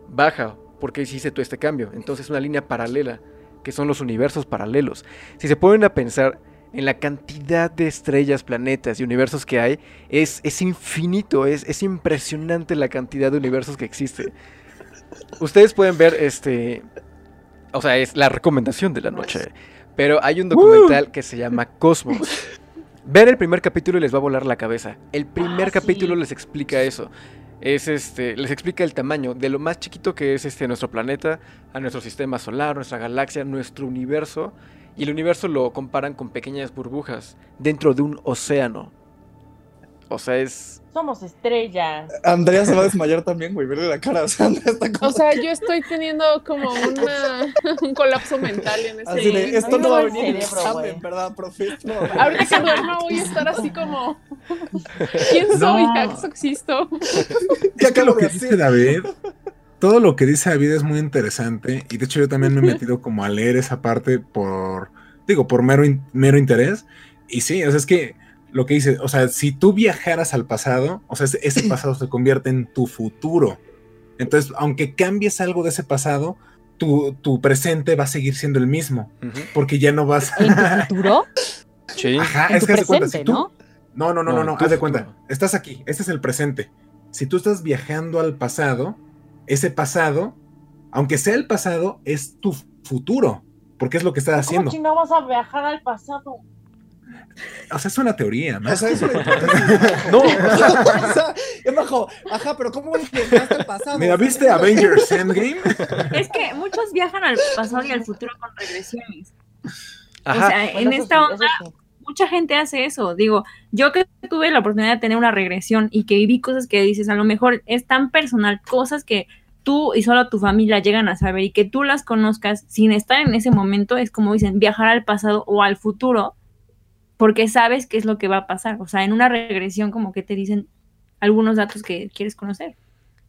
Baja, porque hiciste tú este cambio. Entonces es una línea paralela, que son los universos paralelos. Si se ponen a pensar en la cantidad de estrellas, planetas y universos que hay, es, es infinito, es, es impresionante la cantidad de universos que existe. Ustedes pueden ver este... O sea, es la recomendación de la noche. Pero hay un documental que se llama Cosmos. Ver el primer capítulo y les va a volar la cabeza. El primer Ah, capítulo sí. les explica eso. Es este, les explica el tamaño de lo más chiquito que es este nuestro planeta, a nuestro sistema solar, nuestra galaxia, nuestro universo. Y el universo lo comparan con pequeñas burbujas dentro de un océano. O sea, es. Somos estrellas. Andrea se va a desmayar también, güey. Verle la cara. O sea, Andrea está como. O sea, yo estoy teniendo como una, un colapso mental en ese así de, esto no va a venir en examen. ¿verdad, profe? No. Ahorita que duerma voy a estar así como. ¿Quién soy? No. ¿Acaso existo? ¿Qué Es que acabo lo que dice David, todo lo que dice David es muy interesante. Y de hecho, yo también me he metido como a leer esa parte por, digo, por mero, in- mero interés. Y sí, o sea, es que lo que dice, o sea, si tú viajaras al pasado, o sea, ese, ese pasado se convierte en tu futuro. Entonces, aunque cambies algo de ese pasado, tu, tu presente va a seguir siendo el mismo. Ujú. Porque ya no vas ¿En tu futuro? Sí. Ajá, en es tu que haz de cuenta, presente, si tú- ¿no? No, no, no, no, No, no, haz de cuenta. Estás aquí, este es el presente. Si tú estás viajando al pasado, ese pasado, aunque sea el pasado, es tu futuro, porque es lo que estás ¿Cómo haciendo. chingado vas a viajar al pasado? O sea, es una teoría, ¿no? O sea, eso le No, o sea, es bajo, ajá, pero ¿cómo viajaste al pasado? Mira, ¿viste Avengers Endgame? Es que muchos viajan al pasado y al futuro con regresiones. ajá. O sea, Bueno, en esta sí, onda. Mucha gente hace eso. Digo, yo que tuve la oportunidad de tener una regresión y que viví cosas que dices, a lo mejor es tan personal, cosas que tú y solo tu familia llegan a saber y que tú las conozcas sin estar en ese momento, es como dicen, viajar al pasado o al futuro, porque sabes qué es lo que va a pasar. O sea, en una regresión como que te dicen algunos datos que quieres conocer.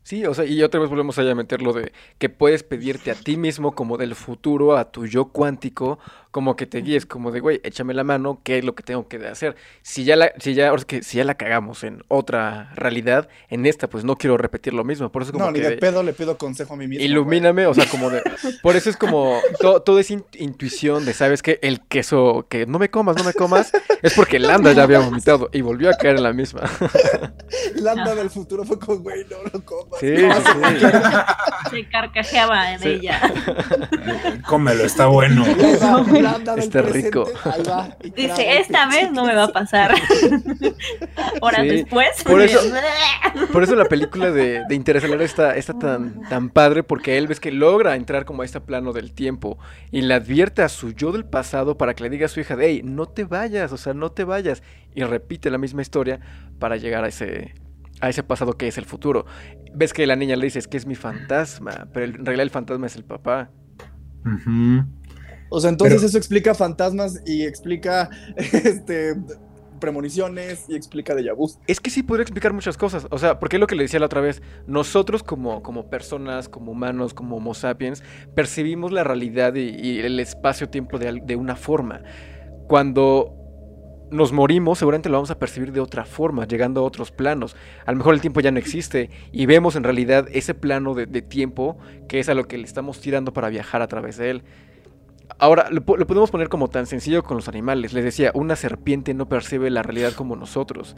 Sí, o sea, y otra vez volvemos allá a meter lo de que puedes pedirte a ti mismo como del futuro, a tu yo cuántico, como que te guíes, como de, güey, échame la mano, ¿qué es lo que tengo que hacer? Si ya la, si ya, que si ya la cagamos en otra realidad, en esta, pues no quiero repetir lo mismo, por eso como No, ni que de pedo le pido consejo a mí mismo. güey. ilumíname, o sea, como de, por eso es como, to- todo es in- intuición de, ¿sabes qué? El queso, que no me comas, no me comas, es porque Landa ya había vomitado y volvió a caer en la misma. Landa del futuro fue con, güey, no lo comas. Sí, sí, sí. Se carcajeaba de Sí. ella. Cómelo, está bueno. Del Está presente, rico. ahí va, Dice, esta vez no me va a pasar. Horas Sí, después. por eso- Por eso la película de, de Interestelar está, está tan, tan padre, porque él ves que logra entrar como a este plano del tiempo y le advierte a su yo del pasado para que le diga a su hija, hey, no te vayas, o sea, no te vayas. Y repite la misma historia para llegar a ese, a ese pasado que es el futuro. Ves que la niña le dice, es que es mi fantasma, pero en realidad el fantasma es el papá. Ujú. O sea, entonces Pero- eso explica fantasmas y explica este premoniciones y explica de vus. Es que sí podría explicar muchas cosas. O sea, porque es lo que le decía la otra vez. Nosotros como, como personas, como humanos, como homo sapiens, percibimos la realidad y, y el espacio-tiempo de, de una forma. Cuando nos morimos, seguramente lo vamos a percibir de otra forma, llegando a otros planos. A lo mejor el tiempo ya no existe y vemos en realidad ese plano de, de tiempo que es a lo que le estamos tirando para viajar a través de él. Ahora, lo, po- lo podemos poner como tan sencillo con los animales. Les decía, una serpiente no percibe la realidad como nosotros.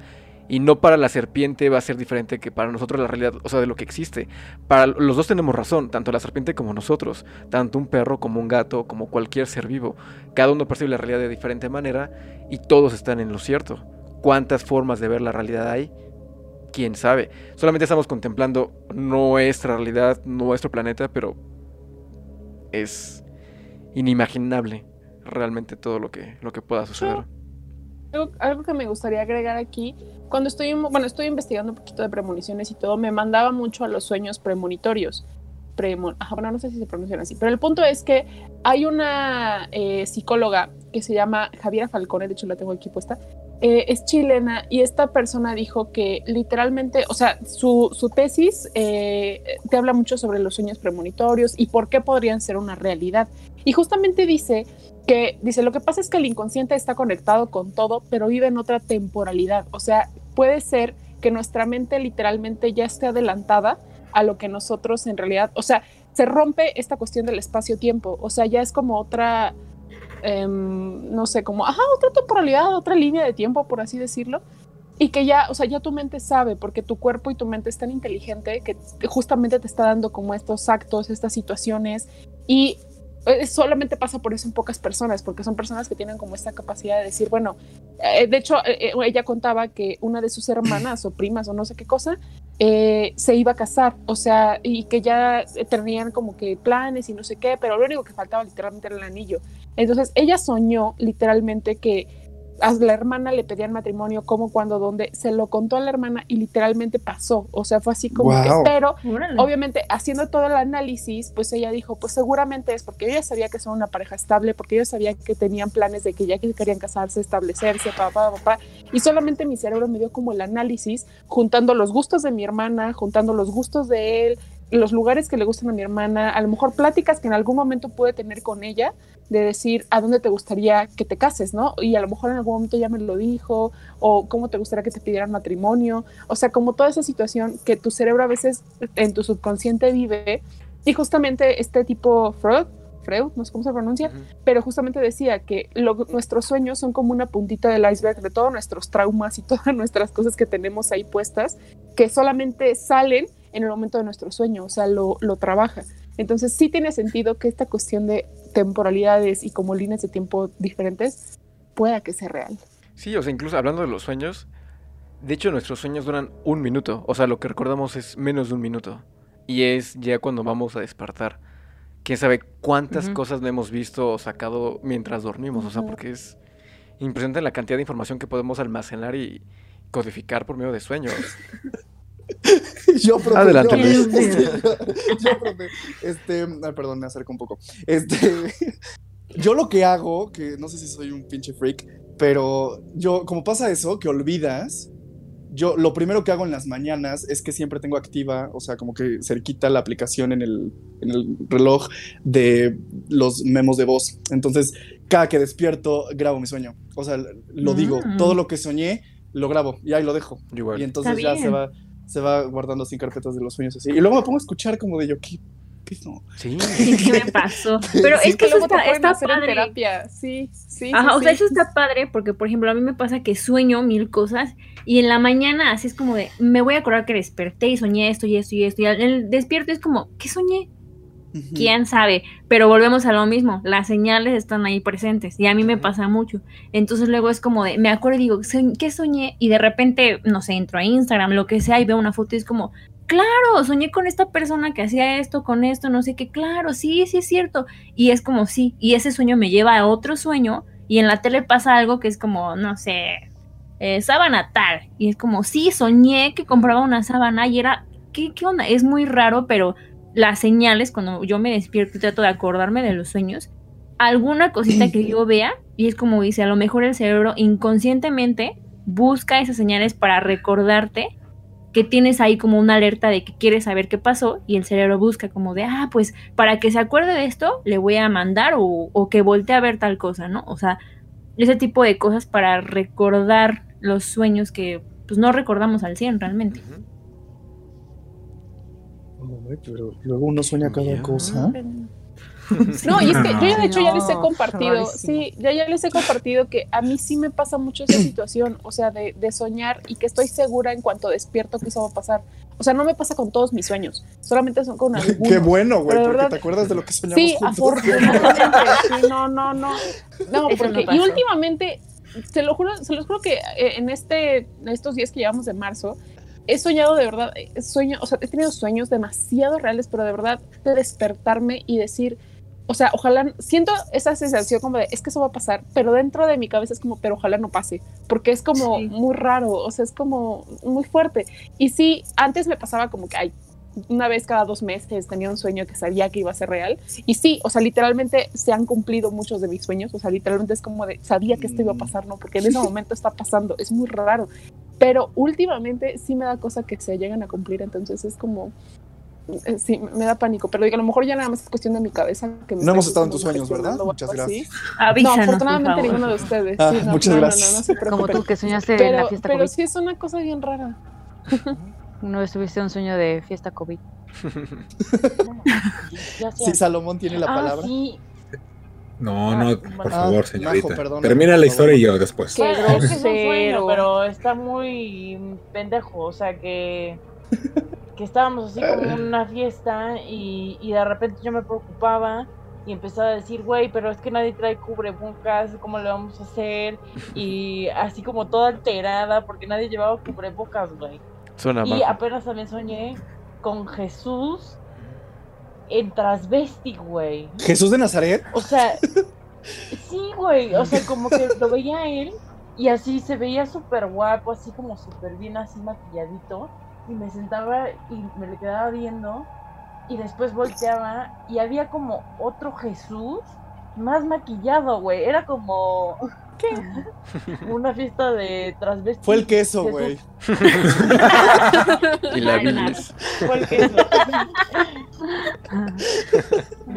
Y no para la serpiente va a ser diferente que para nosotros la realidad, o sea, de lo que existe. Para los dos tenemos razón, tanto la serpiente como nosotros. Tanto un perro como un gato, como cualquier ser vivo. Cada uno percibe la realidad de diferente manera y todos están en lo cierto. ¿Cuántas formas de ver la realidad hay? Quién sabe. Solamente estamos contemplando nuestra realidad, nuestro planeta, pero es inimaginable realmente todo lo que, lo que pueda suceder. Algo, que me gustaría agregar aquí, cuando estoy, bueno, estoy investigando un poquito de premoniciones y todo, me mandaba mucho a los sueños premonitorios. Premo- ajá, bueno, no sé si se pronuncian así, pero el punto es que hay una eh, psicóloga que se llama Javiera Falcone, de hecho la tengo aquí puesta, eh, es chilena y esta persona dijo que literalmente, o sea, su, su tesis eh, te habla mucho sobre los sueños premonitorios y por qué podrían ser una realidad. Y justamente dice que dice, lo que pasa es que el inconsciente está conectado con todo, pero vive en otra temporalidad. O sea, puede ser que nuestra mente literalmente ya esté adelantada a lo que nosotros en realidad, o sea, se rompe esta cuestión del espacio-tiempo, o sea, ya es como otra, em, no sé, como, ajá, otra temporalidad, otra línea de tiempo, por así decirlo, y que ya, o sea, ya tu mente sabe, porque tu cuerpo y tu mente es tan inteligente que justamente te está dando como estos actos, estas situaciones, y solamente pasa por eso en pocas personas, porque son personas que tienen como esta capacidad de decir, bueno, eh, de hecho, eh, eh, ella contaba que una de sus hermanas o primas o no sé qué cosa, eh, se iba a casar, o sea, y que ya tenían como que planes y no sé qué, pero lo único que faltaba literalmente era el anillo. Entonces, ella soñó literalmente que a la hermana le pedían matrimonio, cómo, cuándo, dónde, se lo contó a la hermana y literalmente pasó, o sea, fue así como que, pero Órale. obviamente haciendo todo el análisis, pues ella dijo, pues seguramente es porque ella sabía que son una pareja estable, porque ella sabía que tenían planes de que ya que querían casarse, establecerse, papá, papá, y solamente mi cerebro me dio como el análisis, juntando los gustos de mi hermana, juntando los gustos de él, los lugares que le gustan a mi hermana, a lo mejor pláticas que en algún momento pude tener con ella, de decir a dónde te gustaría que te cases, ¿no? Y a lo mejor en algún momento ya me lo dijo, o cómo te gustaría que te pidieran matrimonio, o sea, como toda esa situación que tu cerebro a veces en tu subconsciente vive, y justamente este tipo Freud, Freud, no sé cómo se pronuncia, pero justamente decía que lo- nuestros sueños son como una puntita del iceberg de todos nuestros traumas y todas nuestras cosas que tenemos ahí puestas, que solamente salen en el momento de nuestro sueño, o sea, lo, lo trabaja. Entonces sí tiene sentido que esta cuestión de temporalidades y como líneas de tiempo diferentes pueda que sea real. Sí, o sea, incluso hablando de los sueños, de hecho nuestros sueños duran un minuto, o sea, lo que recordamos es menos de un minuto. Y es ya cuando vamos a despertar. Quién sabe cuántas cosas no hemos visto o sacado mientras dormimos, o sea, porque es impresionante la cantidad de información que podemos almacenar y codificar por medio de sueños. yo, profe, Adelante, yo, Luis. este, yo, profe, este, ay, perdón, me acerco un poco. Este, yo lo que hago, que no sé si soy un pinche freak, pero yo, como pasa eso, que olvidas, yo lo primero que hago en las mañanas es que siempre tengo activa, o sea, como que cerquita la aplicación en el, en el reloj de los memos de voz. Entonces, cada que despierto, grabo mi sueño. O sea, lo digo, Mm. todo lo que soñé, lo grabo y ahí lo dejo. Igual. Y entonces Está ya se va, se va guardando así carpetas de los sueños así. Y luego me pongo a escuchar como de yo, ¿qué? ¿Qué no? Sí. ¿Qué me pasó? Pero Sí, es que eso está, está en padre. terapia, sí, sí. Ajá, sí, o sea, eso está padre porque, por ejemplo, a mí me pasa que sueño mil cosas y en la mañana así es como de, me voy a acordar que desperté y soñé esto y esto y esto y al el despierto es como, ¿qué soñé? ¿Quién sabe? Pero volvemos a lo mismo, las señales están ahí presentes y a mí me pasa mucho. Entonces luego es como de, me acuerdo y digo, "Soñ- ¿qué soñé? Y de repente, no sé, entro a Instagram, lo que sea, y veo una foto y es como, claro, soñé con esta persona que hacía esto, con esto, no sé qué, claro, sí, sí es cierto. Y es como, sí, y ese sueño me lleva a otro sueño y en la tele pasa algo que es como, no sé, eh, sábana tal. Y es como, sí, soñé que compraba una sábana y era, ¿qué, qué onda? Es muy raro, pero las señales, cuando yo me despierto y trato de acordarme de los sueños, alguna cosita que yo vea, y es como dice, a lo mejor el cerebro inconscientemente busca esas señales para recordarte que tienes ahí como una alerta de que quieres saber qué pasó y el cerebro busca como de, ah, pues para que se acuerde de esto, le voy a mandar o, o que voltee a ver tal cosa, ¿no? O sea, ese tipo de cosas para recordar los sueños que pues no recordamos al 100 realmente. Ujú. Pero luego uno sueña cada cosa. No, y es que yo ya de hecho ya les he compartido, rarísimo. sí, ya, ya les he compartido que a mí sí me pasa mucho esa situación, o sea, de, de soñar y que estoy segura en cuanto despierto que eso va a pasar. O sea, no me pasa con todos mis sueños, solamente son con algunos. Qué bueno, güey, porque verdad- te acuerdas de lo que soñamos Sí, juntos. afortunadamente. sí, no, no, no. No, Eso porque, no y últimamente, se lo juro, se los juro que eh, en este, en estos días que llevamos de marzo, he soñado de verdad, eh, sueño, o sea, he tenido sueños demasiado reales, pero de verdad de despertarme y decir, o sea, ojalá, siento esa sensación como de, es que eso va a pasar, pero dentro de mi cabeza es como, pero ojalá no pase, porque es como Sí. muy raro, o sea, es como muy fuerte. Y sí, antes me pasaba como que, ay, una vez cada dos meses tenía un sueño que sabía que iba a ser real. Y sí, o sea, literalmente se han cumplido muchos de mis sueños. O sea, literalmente es como de, sabía que esto iba a pasar, ¿no? Porque en ese momento está pasando. Es muy raro. Pero últimamente sí me da cosa que se lleguen a cumplir. Entonces es como, eh, sí, me da pánico. Pero digo, a lo mejor ya nada más es cuestión de mi cabeza. Que me No hemos estado en tus sueños, ¿verdad? Muchas gracias. Avísanos, No, afortunadamente ninguno de ustedes. Ah, Sí, no, muchas no, no, gracias. No, no Como tú que soñaste en la Pero, fiesta pero COVID. sí es una cosa bien rara. Una vez tuviste un sueño de fiesta COVID. Sí, Salomón tiene la Ah, palabra. sí. No, Ah, no, por favor, señorita. Majo, perdona, Termina por la favor. historia y yo después. Qué Bueno, es que es un grosero. sueño, pero está muy pendejo. O sea que, que estábamos así como en una fiesta y, y de repente yo me preocupaba y empezaba a decir, güey, pero es que nadie trae cubrebocas, ¿cómo le vamos a hacer? Y así como toda alterada porque nadie llevaba cubrebocas, güey. Suena Y mal. apenas también soñé con Jesús en transvesti, güey. Jesús de Nazaret. O sea, sí, güey. O sea, como que lo veía a él y así se veía súper guapo, así como súper bien, así maquilladito. Y me sentaba y me le quedaba viendo. Y después volteaba y había como otro Jesús más maquillado, güey. Era como. ¿Qué? Una fiesta de transvesti. Fue el queso, güey. Y la bilis. Fue el queso.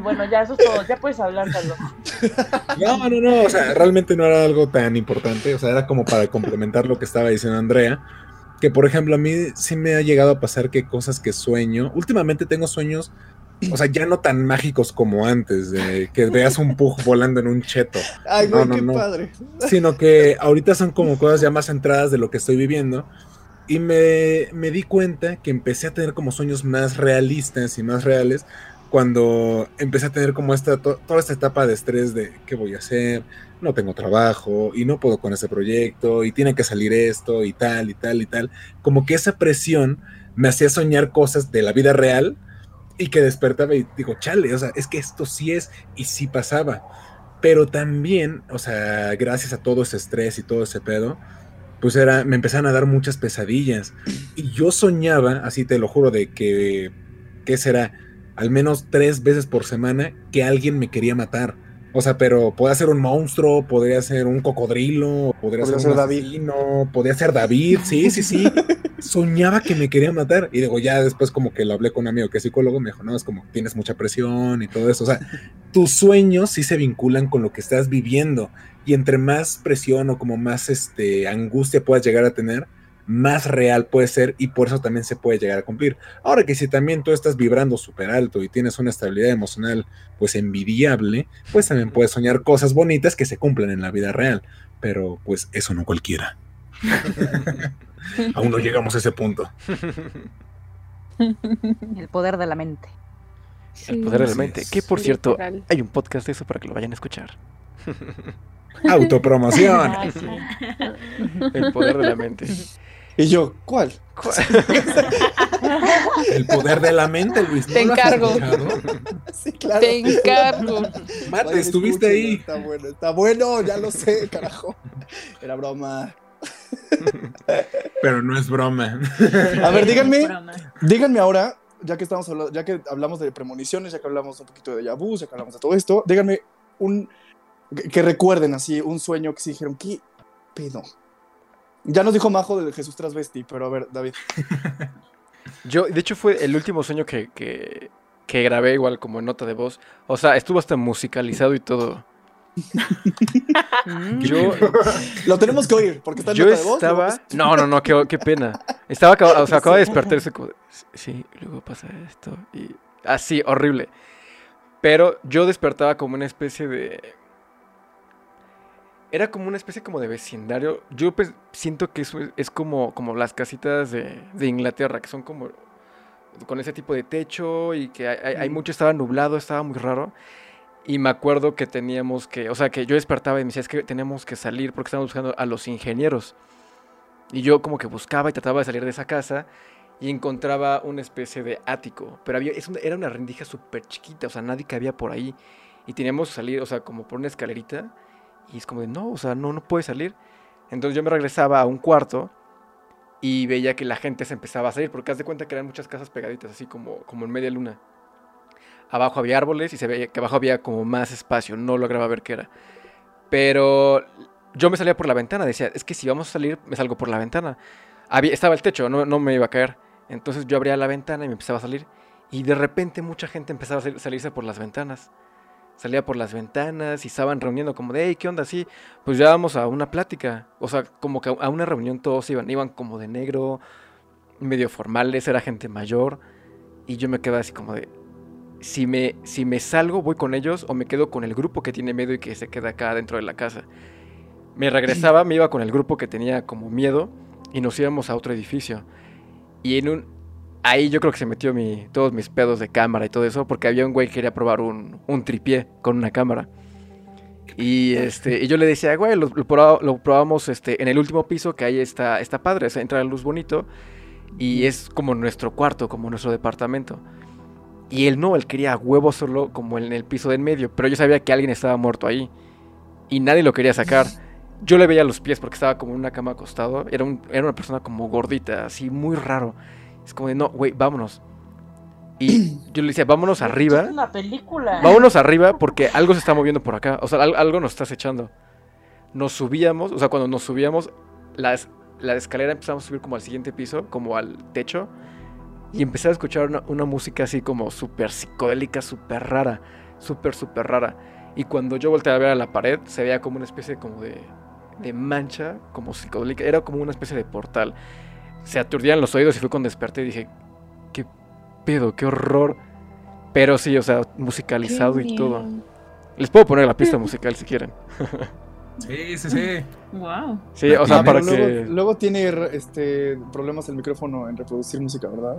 bueno, ya eso es todo. Ya puedes hablar, Carlos. No, no, no, o sea, realmente no era algo tan importante, o sea, era como para complementar lo que estaba diciendo Andrea, que por ejemplo a mí sí me ha llegado a pasar que cosas que sueño, últimamente tengo sueños o sea, ya no tan mágicos como antes, de que veas un pug volando en un cheto, Ay, No, no, qué no. padre. sino que ahorita son como cosas ya más centradas de lo que estoy viviendo. Y me, me di cuenta que empecé a tener como sueños más realistas y más reales cuando empecé a tener como esta, to- toda esta etapa de estrés de qué voy a hacer, no tengo trabajo y no puedo con ese proyecto y tiene que salir esto y tal y tal y tal. Como que esa presión me hacía soñar cosas de la vida real y que despertaba y digo, chale, o sea, es que esto sí es y sí pasaba. Pero también, o sea, gracias a todo ese estrés y todo ese pedo, pues era, me empezaron a dar muchas pesadillas. Y yo soñaba, así te lo juro, de que, ¿qué será? Al menos tres veces por semana que alguien me quería matar. O sea, pero podía ser un monstruo, podría ser un cocodrilo, podría, Podría ser, ser un David. asesino, podría ser David, sí, sí, sí. Soñaba que me quería matar. Y digo, ya después como que lo hablé con un amigo que es psicólogo, me dijo, no, es como tienes mucha presión y todo eso. O sea, tus sueños sí se vinculan con lo que estás viviendo. Y entre más presión o como más este, angustia puedas llegar a tener, más real puede ser y por eso también se puede llegar a cumplir. Ahora que si también tú estás vibrando súper alto y tienes una estabilidad emocional pues envidiable, pues también puedes soñar cosas bonitas que se cumplen en la vida real. Pero pues eso no cualquiera. Aún no llegamos a ese punto. El poder de la mente. El poder de la mente. es. Que por cierto, Literal. hay un podcast de eso para que lo vayan a escuchar. Autopromoción. Ay, sí. El poder de la mente. Y yo, ¿cuál? El poder de la mente, Luis. ¿no Te encargo. Sí, claro. Te encargo. Mate, estuviste ahí. Está bueno, está bueno, ya lo sé, carajo. Era broma. Pero no es broma. A ver, díganme, díganme ahora, ya que estamos hablando, ya que hablamos de premoniciones, ya que hablamos un poquito de Yabú, ya que hablamos de todo esto, díganme un que, recuerden así un sueño que sí dijeron, ¿qué pedo? Ya nos dijo Majo de Jesús Transvesti, pero a ver, David. Yo, de hecho, fue el último sueño que, que, que grabé igual como en nota de voz. O sea, estuvo hasta musicalizado y todo. Yo, Lo tenemos que oír, porque está en yo nota de voz. estaba... luego, pues, No, no, no, qué, qué pena. Estaba, acaba- o sea, acaba de despertarse como... Sí, luego pasa esto y... Así, horrible. Pero yo despertaba como una especie de... Era como una especie como de vecindario. Yo pues, siento que eso es, es como, como las casitas de, de Inglaterra, que son como con ese tipo de techo y que hay, hay- hay Mm. mucho, estaba nublado, estaba muy raro. Y me acuerdo que teníamos que, o sea, que yo despertaba y me decía, es que tenemos que salir porque estamos buscando a los ingenieros. Y yo como que buscaba y trataba de salir de esa casa y encontraba una especie de ático. Pero había, es una- era una rendija súper chiquita, o sea, nadie cabía por ahí. Y teníamos que salir, o sea, como por una escalerita. Y es como de, no, o sea, no, no puede salir. Entonces yo me regresaba a un cuarto y veía que la gente se empezaba a salir, porque haz de cuenta que eran muchas casas pegaditas, así como, como en media luna. Abajo había árboles y se veía que abajo había como más espacio, no lograba ver qué era. Pero yo me salía por la ventana, decía, es que si vamos a salir, me salgo por la ventana. Había, estaba el techo, no, no me iba a caer. Entonces yo abría la ventana y me empezaba a salir. Y de repente mucha gente empezaba a sal- salirse por las ventanas. Salía por las ventanas y estaban reuniendo como de, hey, ¿qué onda? Sí, pues ya vamos a una plática. O sea, como que a una reunión todos iban, iban como de negro, medio formales, era gente mayor. Y yo me quedaba así como de, si me, si me salgo, voy con ellos o me quedo con el grupo que tiene miedo y que se queda acá dentro de la casa. Me regresaba, me iba con el grupo que tenía como miedo y nos íbamos a otro edificio. Y en un... Ahí yo creo que se metió mi, todos mis pedos de cámara y todo eso, porque había un güey que quería probar un, un tripié con una cámara. Y, este, y yo le decía, güey, lo, lo proba- lo probamos este, en el último piso, que ahí está, está padre, o sea, entra la luz bonito, y es como nuestro cuarto, como nuestro departamento. Y él no, él quería a huevo solo como en el piso de en medio, pero yo sabía que alguien estaba muerto ahí. Y nadie lo quería sacar. Yo le veía los pies porque estaba como en una cama acostado. Era, un- era una persona como gordita, así muy raro. Es como de, no, güey, vámonos. Y yo le decía, vámonos arriba. Es una película. Vámonos arriba porque algo se está moviendo por acá. O sea, al- algo nos está acechando. Nos subíamos, o sea, cuando nos subíamos, las, la escalera empezamos a subir como al siguiente piso, como al techo. Y empecé a escuchar una, una música así como súper psicodélica, súper rara. Súper, súper rara. Y cuando yo volteé a ver a la pared, se veía como una especie como de, de mancha, como psicodélica. Era como una especie de portal. Se aturdían los oídos y fue cuando desperté y dije, ¿qué pedo? ¿Qué horror? Pero sí, o sea, musicalizado y todo. Les puedo poner la pista musical si quieren. Sí, sí, sí. Wow. Sí, o sea, Ah, para que... luego, luego tiene este, problemas el micrófono en reproducir música, ¿verdad?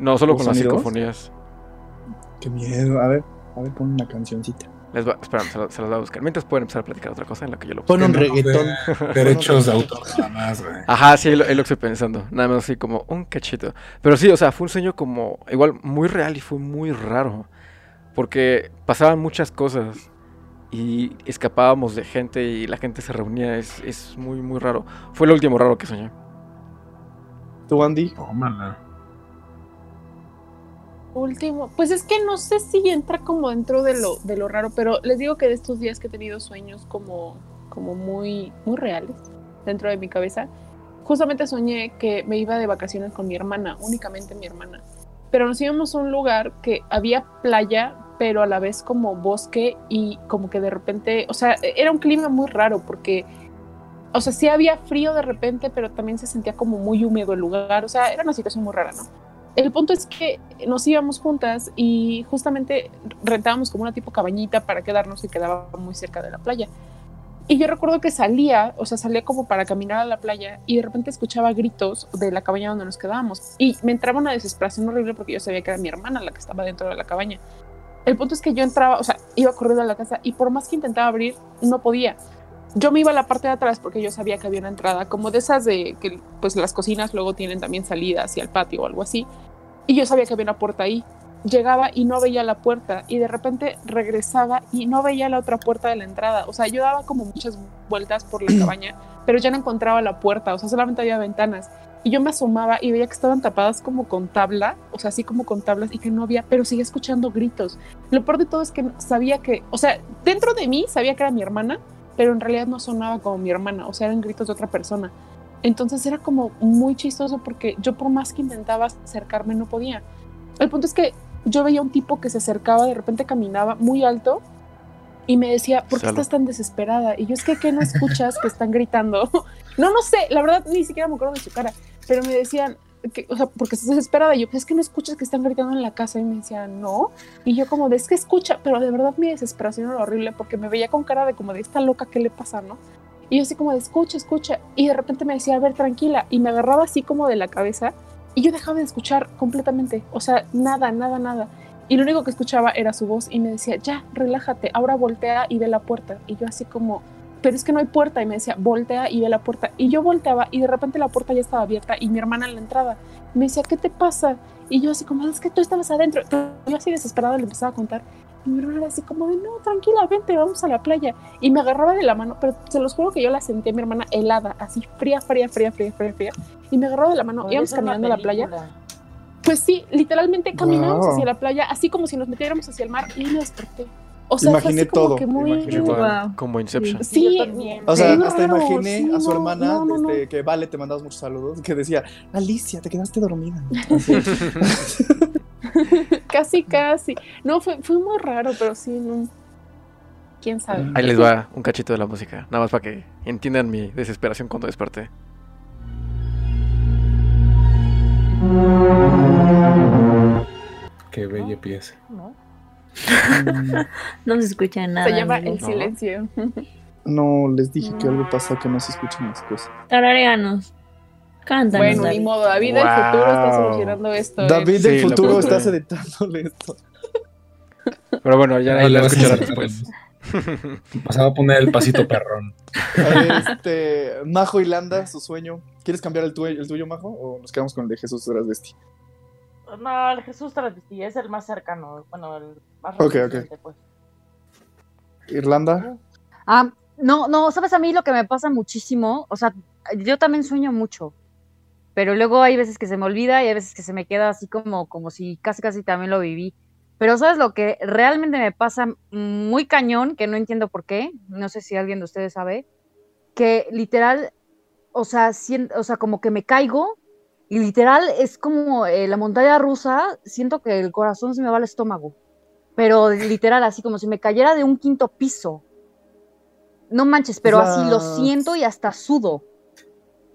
No, solo ¿Los con las psicofonías. Qué miedo. A ver, a ver, pon una cancioncita. Les va... Espera, se, lo- se los voy a buscar. Mientras pueden empezar a platicar otra cosa en la que yo lo Pon un reggaetón. Derechos de autor nada más, güey. Ajá, sí, es lo, es lo que estoy pensando. Nada más así como un cachito. Pero sí, o sea, fue un sueño como igual muy real y fue muy raro. Porque pasaban muchas cosas y escapábamos de gente y la gente se reunía. Es, es muy, muy raro. Fue lo último raro que soñé. ¿Tú, Andy? Tómala. Último, pues es que no sé si entra como dentro de lo, de lo raro, pero les digo que de estos días que he tenido sueños como, como muy, muy reales dentro de mi cabeza, justamente soñé que me iba de vacaciones con mi hermana, únicamente mi hermana. Pero nos íbamos a un lugar que había playa, pero a la vez como bosque y como que de repente, o sea, era un clima muy raro porque, o sea, sí había frío de repente, pero también se sentía como muy húmedo el lugar, o sea, era una situación muy rara, ¿no? El punto es que nos íbamos juntas y justamente rentábamos como una tipo cabañita para quedarnos y quedaba muy cerca de la playa. Y yo recuerdo que salía, o sea, salía como para caminar a la playa y de repente escuchaba gritos de la cabaña donde nos quedábamos. Y me entraba una desesperación horrible porque yo sabía que era mi hermana la que estaba dentro de la cabaña. El punto es que yo entraba, o sea, iba corriendo a la casa y por más que intentaba abrir, no podía. Yo me iba a la parte de atrás porque yo sabía que había una entrada, como de esas de que pues las cocinas luego tienen también salida hacia el patio o algo así. Y yo sabía que había una puerta ahí. Llegaba y no veía la puerta y de repente regresaba y no veía la otra puerta de la entrada. O sea, yo daba como muchas vueltas por la cabaña, pero ya no encontraba la puerta, o sea, solamente había ventanas. Y yo me asomaba y veía que estaban tapadas como con tabla, o sea, así como con tablas y que no había, pero seguía escuchando gritos. Lo peor de todo es que sabía que, o sea, dentro de mí sabía que era mi hermana, pero en realidad no sonaba como mi hermana, o sea, eran gritos de otra persona. Entonces era como muy chistoso porque yo por más que intentaba acercarme no podía. El punto es que yo veía un tipo que se acercaba, de repente caminaba muy alto y me decía, ¿por qué Salud. estás tan desesperada? Y yo es que, ¿qué no escuchas que están gritando? no, no sé, la verdad ni siquiera me acuerdo de su cara, pero me decían, que, o sea, porque estás desesperada. Y yo, pues es que no escuchas que están gritando en la casa. Y me decían, no. Y yo como, de, es que escucha, pero de verdad mi desesperación era horrible porque me veía con cara de como de esta loca, ¿qué le pasa, no? Y yo así como de, escucha, escucha. Y de repente me decía, a ver, tranquila. Y me agarraba así como de la cabeza. Y yo dejaba de escuchar completamente. O sea, nada, nada, nada. Y lo único que escuchaba era su voz y me decía, ya, relájate, ahora voltea y ve la puerta. Y yo así como, pero es que no hay puerta. Y me decía, voltea y ve la puerta. Y yo volteaba y de repente la puerta ya estaba abierta y mi hermana en la entrada. Me decía, ¿qué te pasa? Y yo así como, es que tú estabas adentro. Yo así desesperada le empezaba a contar. Y mi hermana era así como de, no, tranquila, vente, vamos a la playa. Y me agarraba de la mano, pero se los juro que yo la sentí a mi hermana helada, así fría, fría, fría, fría, fría, fría. Y me agarraba de la mano, íbamos caminando a la playa. Pues sí, literalmente caminábamos Wow. hacia la playa, así como si nos metiéramos hacia el mar y me desperté. O sea, fue Imaginé así como todo, que muy... imaginé Wow. como Inception. Sí, también. O sea, Sí, hasta raro, imaginé sí, a su hermana, no, no, no. este, que Vale, te mandamos muchos saludos, que decía, Alicia, te quedaste dormida. Casi, casi. No, fue, fue muy raro, pero sí, no. ¿Quién sabe? Ahí les va un cachito de la música, nada más para que entiendan mi desesperación cuando desperté. Qué bella pieza. ¿no? No se escucha nada. Se llama amigo. El Silencio. No, les dije que algo pasa que no se escuchan las cosas. Tarareanos. Cántanos, Bueno, David. ni modo. David del futuro está solucionando esto. ¿eh? David Sí, del lo futuro estás editándole esto. Pero bueno, ya Ahí a escucharán después. Pasaba a poner el pasito perrón. Este, Majo Hilanda, su sueño. ¿Quieres cambiar el, tuyo, el tuyo, Majo? ¿O nos quedamos con el de Jesús Trasvesti? No, el Jesús Travesti es el más cercano. Bueno, el más Ok, ok. reciente, pues. Irlanda. Ah, no, no, sabes a mí lo que me pasa muchísimo, o sea, yo también sueño mucho, pero luego hay veces que se me olvida y hay veces que se me queda así como, como si casi casi también lo viví. Pero sabes lo que realmente me pasa muy cañón, que no entiendo por qué, no sé si alguien de ustedes sabe, que literal, o sea, sien- o sea, como que me caigo y literal es como eh, la montaña rusa, siento que el corazón se me va al estómago, pero literal así como si me cayera de un quinto piso. No manches, pero La- así lo siento y hasta sudo.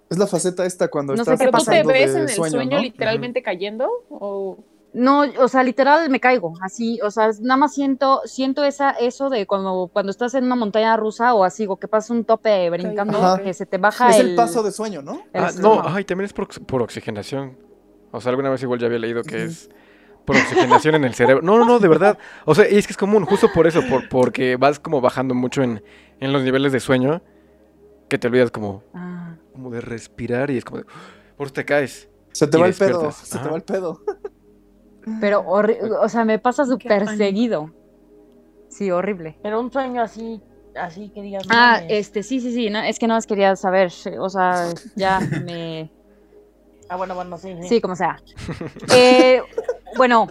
Es la faceta esta cuando No sé estás qué ¿Pero tú te pasando ves de en el sueño, ¿no? literalmente cayendo? ¿O No, o sea, literal me caigo, así, o sea, nada más siento, siento esa, eso de cuando, cuando estás en una montaña rusa o así, o que pasa un tope brincando, Ajá. que se te baja Es el, el paso de sueño, ¿no? Ah, no, ay, también es por, ox- por oxigenación. O sea, alguna vez igual ya había leído que es por oxigenación en el cerebro. No, no, no, de verdad. O sea, y es que es común, justo por eso, por, porque vas como bajando mucho en, en los niveles de sueño, que te olvidas como, Ah. como de respirar y es como de, por eso te caes. Se te va el pedo, se te va el pedo. Pero, o sea, me pasa súper seguido. Sí, horrible. Pero un sueño así, así que digas. no Ah, este, sí, sí, sí, no, es que no más quería saber, o sea, ya me... Ah, bueno, bueno, sí, sí. Sí, como sea. Eh, bueno,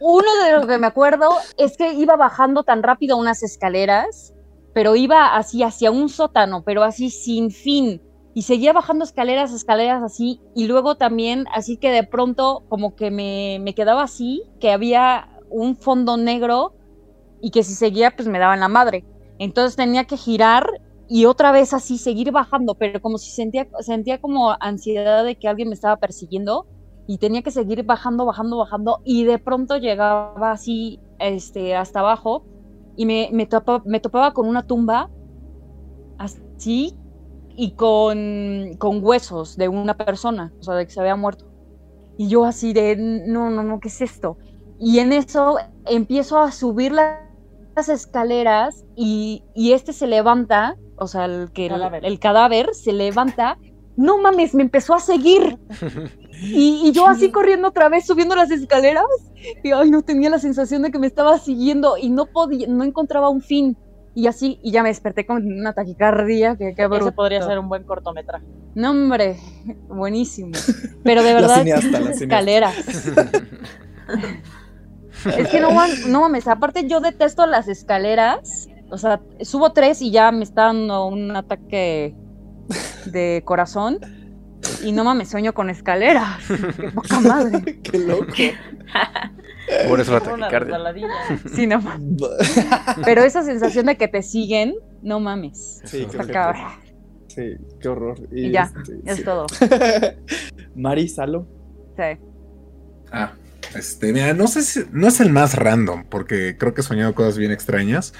uno de los que me acuerdo es que iba bajando tan rápido unas escaleras, pero iba así hacia un sótano, pero así sin fin. Y seguía bajando escaleras, escaleras así, y luego también así que de pronto como que me, me quedaba así, que había un fondo negro y que si seguía pues me daban la madre. Entonces tenía que girar y otra vez así seguir bajando, pero como si sentía, sentía como ansiedad de que alguien me estaba persiguiendo y tenía que seguir bajando, bajando, bajando y de pronto llegaba así este, hasta abajo y me, me, topa- me topaba con una tumba así y con, con huesos de una persona, o sea, de que se había muerto. Y yo así de, no, no, no, ¿qué es esto? Y en eso empiezo a subir la- las escaleras y, y este se levanta, o sea, el, que, el- Cadáver. el cadáver se levanta. No mames, me empezó a seguir. Y, y yo así corriendo otra vez, subiendo las escaleras. Y ay, no tenía la sensación de que me estaba siguiendo y no podía, no encontraba un fin. Y así, y ya me desperté con una taquicardia. Que, qué Ese podría ser un buen cortometraje. No, hombre, buenísimo. Pero de La verdad, cineasta, la cineasta. escaleras. Es que no, no mames, aparte yo detesto las escaleras. O sea, subo tres y ya me está dando un ataque de corazón. Y no mames, sueño con escaleras. Qué poca madre. Qué loco. Por eso la taquicardia. Sí, no mames. Pero esa sensación de que te siguen, no mames. Sí, Está qué cabrón. Sí, qué horror. Y ya, este, Es sí. todo. Mari, Salo. Sí. Ah, este, mira, no sé si, no es el más random, porque creo que he soñado cosas bien extrañas,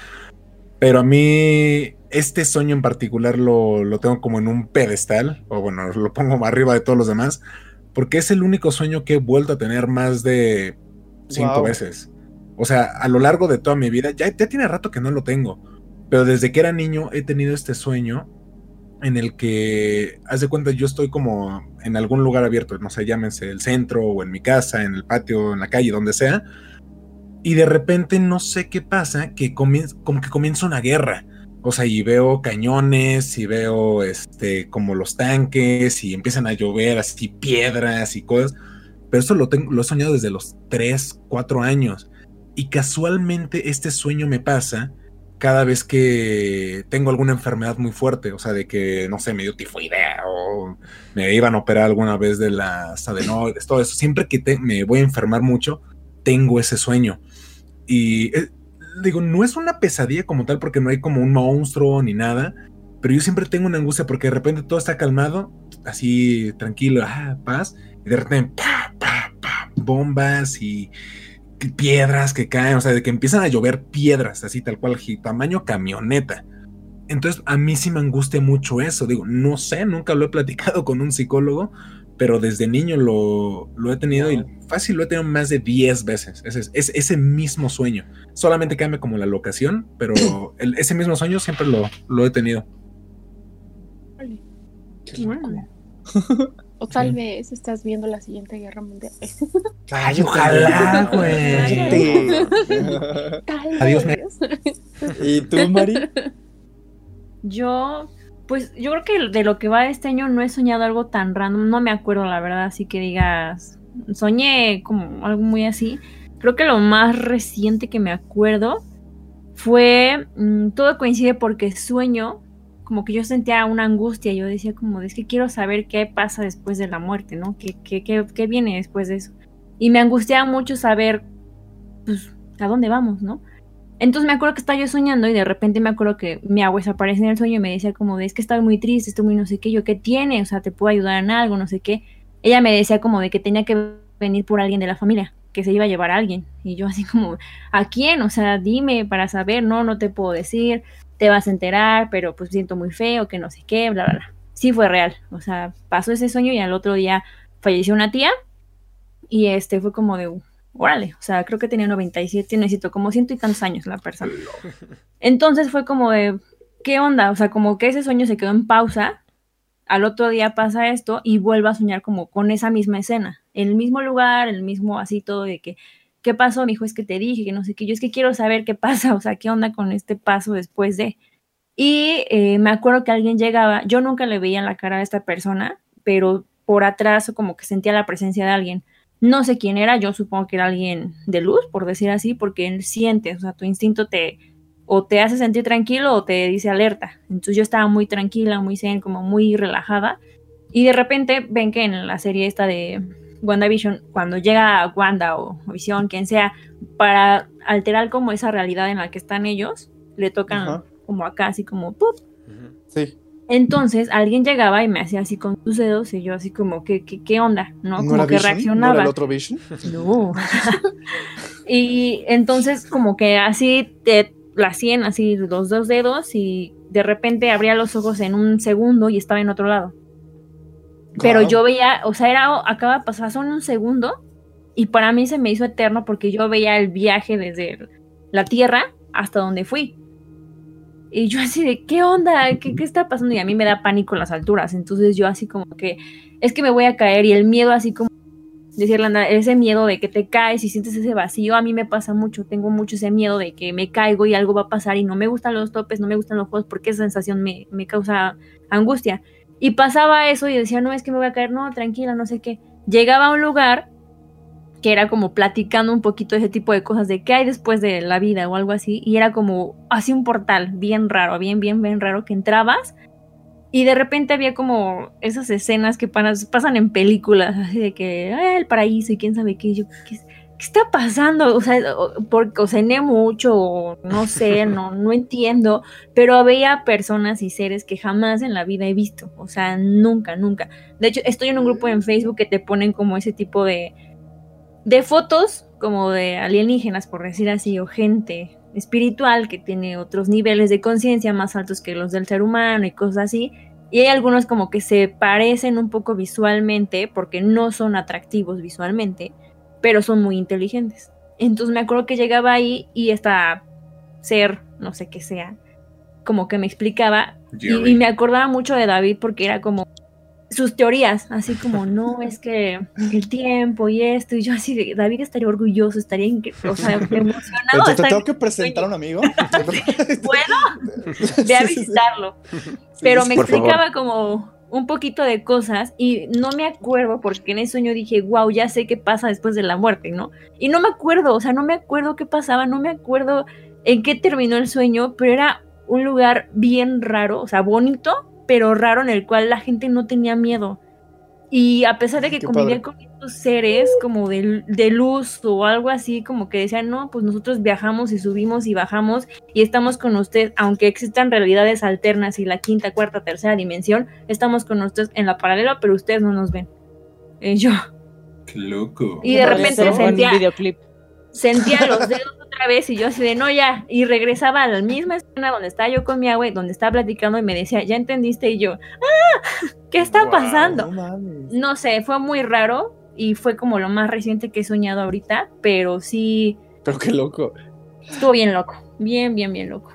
pero a mí este sueño en particular lo, lo tengo como en un pedestal, o bueno, lo pongo más arriba de todos los demás, porque es el único sueño que he vuelto a tener más de cinco Wow. veces. O sea, a lo largo de toda mi vida, ya, ya tiene rato que no lo tengo, pero desde que era niño he tenido este sueño en el que, haz de cuenta, yo estoy como en algún lugar abierto, no sé, llámense el centro o en mi casa, en el patio, en la calle, donde sea, y de repente no sé qué pasa, que comienza, como que comienza una guerra. O sea, y veo cañones, y veo este, como los tanques, y empiezan a llover así piedras y cosas. Pero eso lo, tengo, lo he soñado desde los 3, 4 años. Y casualmente este sueño me pasa cada vez que tengo alguna enfermedad muy fuerte, o sea, de que, no sé, me dio tifoidea o me iban a operar alguna vez de las adenoides, todo eso. Siempre que te- me voy a enfermar mucho, tengo ese sueño. Y eh, digo, no es una pesadilla como tal porque no hay como un monstruo ni nada, pero yo siempre tengo una angustia porque de repente todo está calmado, así tranquilo, ah, paz, y de repente, bombas y piedras que caen, o sea, de que empiezan a llover piedras, así tal cual, tamaño camioneta. Entonces, a mí sí me angustia mucho eso. Digo, no sé, nunca lo he platicado con un psicólogo, pero desde niño lo, lo he tenido y fácil lo he tenido más de 10 veces. Ese, es- es- ese mismo sueño. Solamente cambia como la locación, pero el- ese mismo sueño siempre lo, lo he tenido. Qué. O tal Sí. vez estás viendo la siguiente guerra mundial. Ay, ojalá, güey. Adiós, vez. ¿Y tú, Mari? Yo, pues yo creo que de lo que va este año no he soñado algo tan random, no me acuerdo la verdad, así que digas, soñé como algo muy así. Creo que lo más reciente que me acuerdo fue, mm, todo coincide porque sueño, como que yo sentía una angustia, yo decía como, es que quiero saber qué pasa después de la muerte, ¿no? ¿Qué, qué, qué, qué viene después de eso? Y me angustiaba mucho saber, pues, a dónde vamos, ¿no? Entonces me acuerdo que estaba yo soñando y de repente me acuerdo que mi abuela aparece en el sueño y me decía como de, es que estoy muy triste, estoy muy no sé qué, yo, ¿qué tiene? O sea, ¿te puedo ayudar en algo? No sé qué. Ella me decía como de que tenía que venir por alguien de la familia, que se iba a llevar a alguien. Y yo así como, ¿a quién? O sea, dime para saber, no, no te puedo decir, te vas a enterar, pero pues siento muy feo, que no sé qué, bla, bla, bla. Sí fue real, o sea, pasó ese sueño y al otro día falleció una tía y este fue como de, órale, o sea, creo que tenía 97, necesito como ciento y tantos años la persona. Entonces fue como de, ¿qué onda? O sea, como que ese sueño se quedó en pausa, al otro día pasa esto y vuelvo a soñar como con esa misma escena, el mismo lugar, el mismo así todo de que, ¿qué pasó? Me dijo, es que te dije, que no sé qué, yo es que quiero saber qué pasa, o sea, ¿qué onda con este paso después de... Y eh, me acuerdo que alguien llegaba, yo nunca le veía la cara a esta persona, pero por atrás como que sentía la presencia de alguien. No sé quién era, yo supongo que era alguien de luz, por decir así, porque él siente, o sea, tu instinto te o te hace sentir tranquilo o te dice alerta. Entonces yo estaba muy tranquila, muy zen, como muy relajada. Y de repente ven que en la serie esta de WandaVision, cuando llega Wanda o Visión, quien sea, para alterar como esa realidad en la que están ellos, le tocan Ajá. como acá, así como ¡pup! Sí. Entonces alguien llegaba y me hacía así con sus dedos y yo así como, ¿qué, qué, qué onda? ¿No? ¿No como que Vision? ¿No reaccionaba. era el otro Vision? No. y entonces como que así te la hacían así los dos dedos y de repente abría los ojos en un segundo y estaba en otro lado. Pero yo veía, o sea, era acaba de pasar solo un segundo y para mí se me hizo eterno porque yo veía el viaje desde la Tierra hasta donde fui. Y yo así de, ¿qué onda? ¿Qué, ¿Qué está pasando? Y a mí me da pánico las alturas. Entonces yo así como que, es que me voy a caer y el miedo así como decirle ese miedo de que te caes y sientes ese vacío, a mí me pasa mucho, tengo mucho ese miedo de que me caigo y algo va a pasar y no me gustan los topes, no me gustan los juegos porque esa sensación me, me causa angustia. Y pasaba eso y decía, no, es que me voy a caer, no, tranquila, no sé qué. Llegaba a un lugar que era como platicando un poquito de ese tipo de cosas, de qué hay después de la vida o algo así, y era como así un portal bien raro, bien, bien, bien raro, que entrabas y de repente había como esas escenas que pasan en películas, así de que "Ah, el paraíso y quién sabe qué. ¿qué, está pasando? O sea, porque o cené mucho, no sé, no, no entiendo. Pero había personas y seres que jamás en la vida he visto. O sea, nunca, nunca. De hecho, estoy en un grupo en Facebook que te ponen como ese tipo de, de fotos, como de alienígenas, por decir así, o gente espiritual que tiene otros niveles de conciencia más altos que los del ser humano y cosas así. Y hay algunos como que se parecen un poco visualmente porque no son atractivos visualmente, pero son muy inteligentes. Entonces me acuerdo que llegaba ahí y esta ser, no sé qué sea, como que me explicaba y, y me acordaba mucho de David porque era como sus teorías, así como, no, es que el tiempo y esto, y yo así, de, David estaría orgulloso, estaría, incre- o sea, emocionado. Te, tengo que presentar a un amigo. Bueno, ve a visitarlo. Pero me por favor. explicaba como un poquito de cosas y no me acuerdo porque en ese sueño dije, wow, ya sé qué pasa después de la muerte, ¿no? Y no me acuerdo, o sea, no me acuerdo qué pasaba, no me acuerdo en qué terminó el sueño, pero era un lugar bien raro, o sea, bonito, pero raro en el cual la gente no tenía miedo. Y a pesar de que Qué convivía padre. con estos seres como de, de luz o algo así, como que decían, no, pues nosotros viajamos y subimos y bajamos y estamos con usted, aunque existan realidades alternas y la quinta, cuarta, tercera dimensión, estamos con ustedes en la paralela, pero ustedes no nos ven. Y yo Qué loco. Y de repente sentía- videoclip. sentía los dedos otra vez y yo así de no ya y regresaba a la misma escena donde estaba yo con mi agua y donde estaba platicando y me decía ya entendiste y yo ah qué está Wow. pasando no sé fue muy raro y fue como lo más reciente que he soñado ahorita pero sí Pero qué loco. estuvo bien loco bien bien bien loco